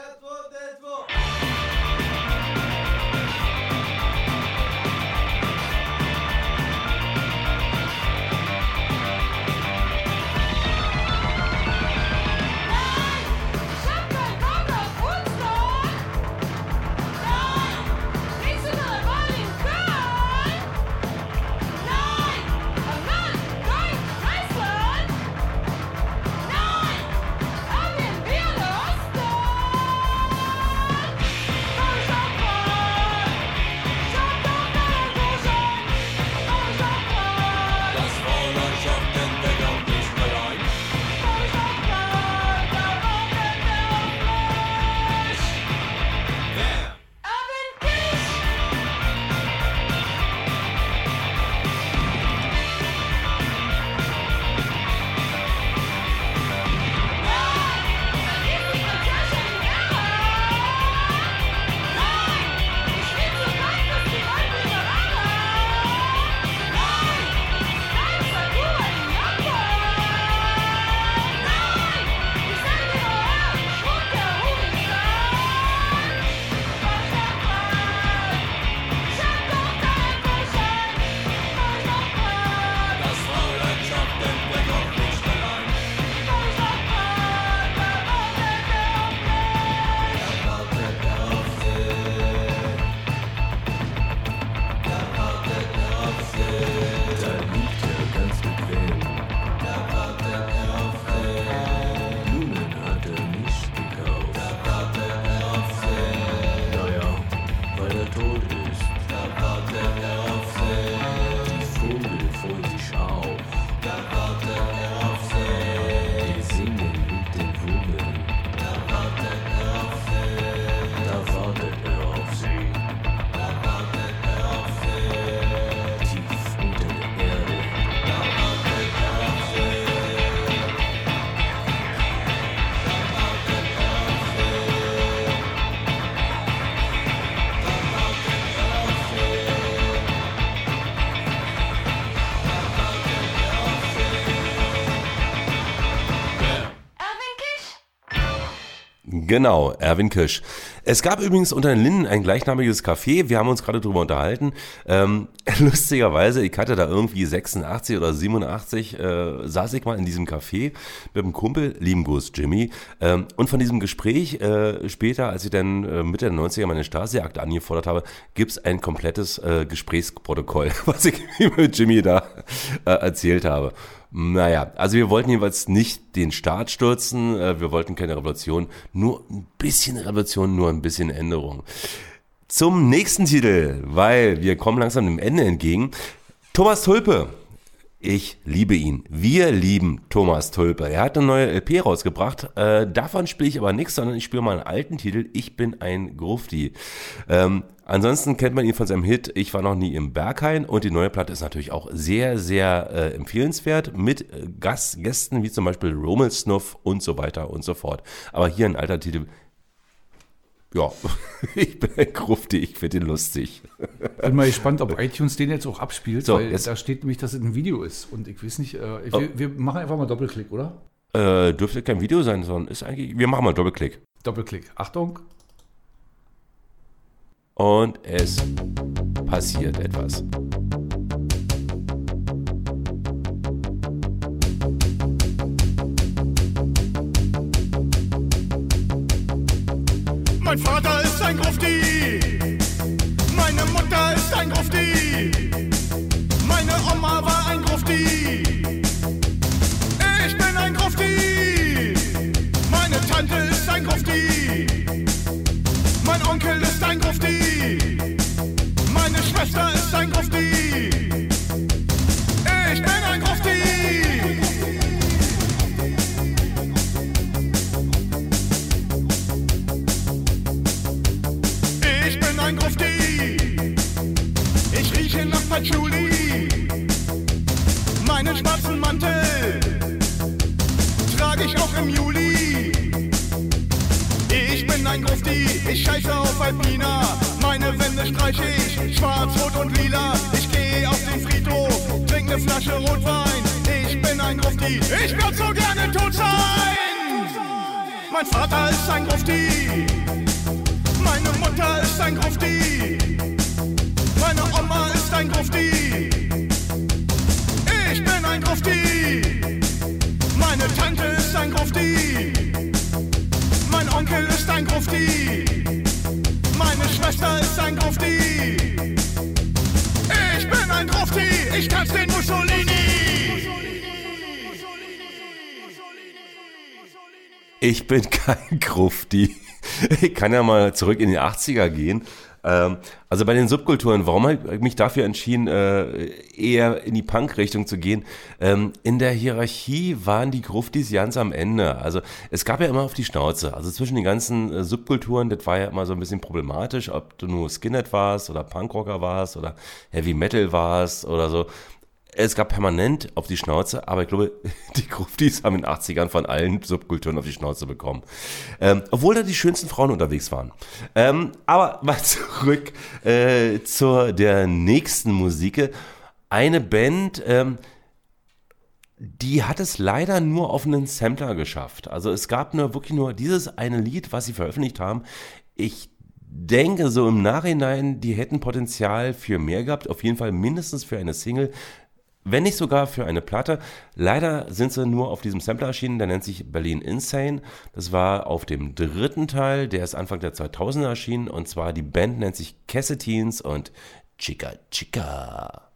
Genau, Erwin Kisch. Es gab übrigens unter den Linden ein gleichnamiges Café. Wir haben uns gerade drüber unterhalten. Ähm, lustigerweise, ich hatte da irgendwie 86 oder 87, äh, saß ich mal in diesem Café mit einem Kumpel, lieben Gruß Jimmy. Ähm, und von diesem Gespräch äh, später, als ich dann äh, Mitte der 90er meine Stasi-Akte angefordert habe, gibt's ein komplettes äh, Gesprächsprotokoll, was ich mit Jimmy da äh, erzählt habe. Naja, also wir wollten jeweils nicht den Staat stürzen, äh, wir wollten keine Revolution, nur ein bisschen Revolution, nur ein bisschen Änderung. Zum nächsten Titel, weil wir kommen langsam dem Ende entgegen. Thomas Tulpe. Ich liebe ihn. Wir lieben Thomas Tulpe. Er hat eine neue LP rausgebracht. Äh, davon spiele ich aber nichts, sondern ich spiele mal einen alten Titel. Ich bin ein Grufti. Ähm, ansonsten kennt man ihn von seinem Hit Ich war noch nie im Berghain und die neue Platte ist natürlich auch sehr, sehr äh, empfehlenswert mit äh, Gast, Gästen wie zum Beispiel Rommel Snuff und so weiter und so fort. Aber hier ein alter Titel. Ja, ich bin ein Grufti, ich finde ihn lustig. Bin mal gespannt, ob iTunes den jetzt auch abspielt, So, weil jetzt- da steht nämlich, dass es ein Video ist. Und ich weiß nicht, äh, ich, Oh. wir, wir machen einfach mal Doppelklick, oder? Äh, dürfte kein Video sein, sondern ist eigentlich. Wir machen mal Doppelklick. Doppelklick. Achtung. Und es passiert etwas. Mein Vater ist ein Grufti. Meine Mutter ist ein Grufti. Meine Oma war ein Grufti. Ich bin ein Grufti. Meine Tante ist ein Grufti. Mein Onkel ist ein Grufti. Meine Schwester ist ein Grufti. Patchouli. Meinen schwarzen Mantel trage ich auch im Juli. Ich bin ein Grufti, ich scheiße auf Alpina. Meine Wände streiche ich schwarz, rot und lila. Ich gehe auf den Friedhof, trinke eine Flasche Rotwein. Ich bin ein Grufti, ich würd so gerne tot sein. Mein Vater ist ein Grufti. Meine Mutter ist ein Grufti. Meine Oma ist ein Grufti. Ich bin ein Grufti. Meine Tante ist ein Grufti. Mein Onkel ist ein Grufti. Meine Schwester ist ein Grufti. Ich bin ein Grufti. Ich kann's den Mussolini. Ich bin kein Grufti. Ich kann ja mal zurück in die 80er gehen. Ähm, also bei den Subkulturen, warum habe ich mich dafür entschieden, äh, eher in die Punk-Richtung zu gehen? Ähm, in der Hierarchie waren die Gruftis ganz am Ende. Also es gab ja immer auf die Schnauze. Also zwischen den ganzen äh, Subkulturen, das war ja immer so ein bisschen problematisch, ob du nur Skinhead warst oder Punkrocker warst oder Heavy Metal warst oder so. Es gab permanent auf die Schnauze, aber ich glaube, die Gruftis haben in den 80ern von allen Subkulturen auf die Schnauze bekommen. Ähm, obwohl da die schönsten Frauen unterwegs waren. Ähm, aber mal zurück äh, zur der nächsten Musik. Eine Band, ähm, die hat es leider nur auf einen Sampler geschafft. Also es gab nur wirklich nur dieses eine Lied, was sie veröffentlicht haben. Ich denke so im Nachhinein, die hätten Potenzial für mehr gehabt, auf jeden Fall mindestens für eine Single, wenn nicht sogar für eine Platte. Leider sind sie nur auf diesem Sampler erschienen, der nennt sich Berlin Insane. Das war auf dem dritten Teil, der ist Anfang der 2000er erschienen und zwar die Band nennt sich Cassetines und Chica. Chica,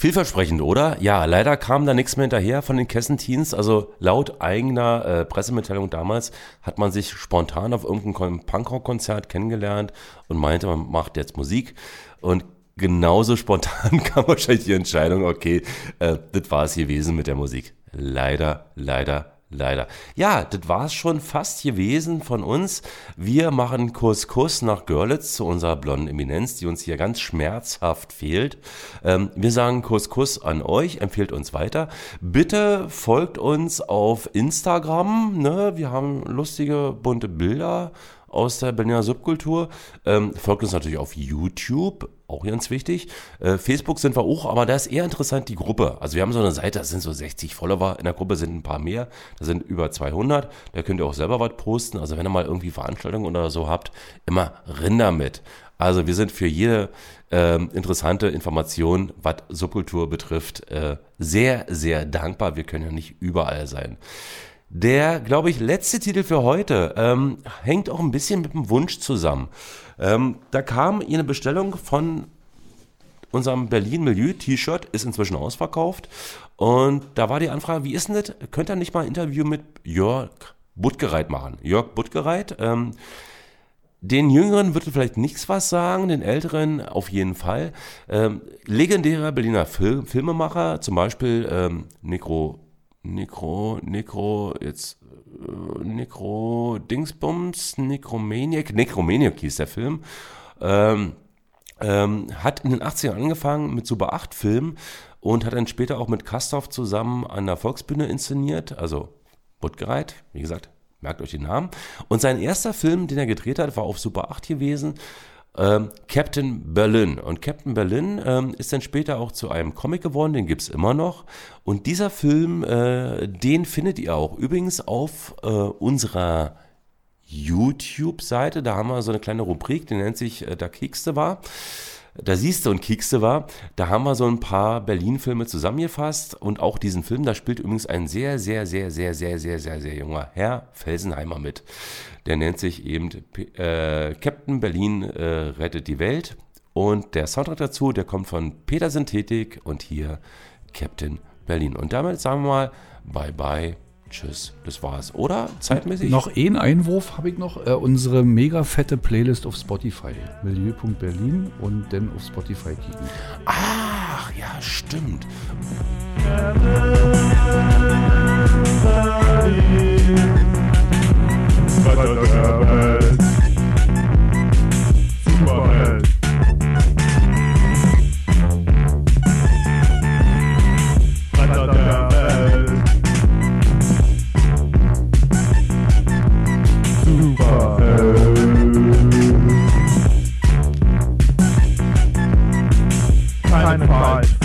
Vielversprechend, oder? Ja, leider kam da nichts mehr hinterher von den Kessentins. Also laut eigener äh, Pressemitteilung damals hat man sich spontan auf irgendeinem Kon- Punkrock-Konzert kennengelernt und meinte, man macht jetzt Musik. Und genauso spontan kam wahrscheinlich die Entscheidung, okay, äh, das war es gewesen mit der Musik. Leider, leider, leider. Ja, das war es schon fast gewesen von uns. Wir machen Kurs Kuss nach Görlitz zu unserer blonden Eminenz, die uns hier ganz schmerzhaft fehlt. Ähm, wir sagen Kurs Kuss an euch, empfehlt uns weiter. Bitte folgt uns auf Instagram. Ne? Wir haben lustige, bunte Bilder aus der Berliner Subkultur. Ähm, folgt uns natürlich auf YouTube, auch ganz wichtig. Äh, Facebook sind wir auch, aber da ist eher interessant die Gruppe. Also wir haben so eine Seite, da sind so 60 Follower, in der Gruppe sind ein paar mehr, da sind über 200. Da könnt ihr auch selber was posten. Also wenn ihr mal irgendwie Veranstaltungen oder so habt, immer Rinder mit. Also wir sind für jede ähm, interessante Information, was Subkultur betrifft, äh, sehr, sehr dankbar. Wir können ja nicht überall sein. Der, glaube ich, letzte Titel für heute ähm, hängt auch ein bisschen mit dem Wunsch zusammen. Ähm, da kam eine Bestellung von unserem Berlin Milieu T-Shirt, ist inzwischen ausverkauft. Und da war die Anfrage, wie ist denn das? Könnt ihr nicht mal ein Interview mit Jörg Buttgereit machen? Jörg Buttgereit, ähm, den Jüngeren wird vielleicht nichts was sagen, den Älteren auf jeden Fall. Ähm, legendärer Berliner Fil Filmemacher, zum Beispiel ähm, Necro, Necro, Necro, jetzt äh, Necro Dingsbums, Necromaniac, Necromaniac hieß der Film. Ähm, ähm, hat in den 80ern angefangen mit Super 8 Filmen und hat dann später auch mit Kastorf zusammen an der Volksbühne inszeniert, also Buttgereit, wie gesagt, merkt euch den Namen. Und sein erster Film, den er gedreht hat, war auf Super 8 gewesen, ähm, Captain Berlin. Und Captain Berlin ähm, ist dann später auch zu einem Comic geworden, den gibt's immer noch. Und dieser Film, äh, den findet ihr auch übrigens auf äh, unserer YouTube-Seite. Da haben wir so eine kleine Rubrik, die nennt sich äh, Da Kiekste war. Da siehst du und Kiekste war, da haben wir so ein paar Berlin-Filme zusammengefasst und auch diesen Film, da spielt übrigens ein sehr, sehr, sehr, sehr, sehr, sehr, sehr, sehr junger Herr Felsenheimer mit. Der nennt sich eben äh, Captain Berlin äh, rettet die Welt und der Soundtrack dazu, der kommt von Peter Synthetik und hier Captain Berlin. Und damit sagen wir mal Bye Bye. Tschüss, das war's. Oder? Zeitmäßig? Noch einen Einwurf habe ich noch. Äh, unsere mega fette Playlist auf Spotify. Milieu.berlin und dann auf Spotify kicken. Ach, ja, stimmt. Superhead. Superhead. Keine Five.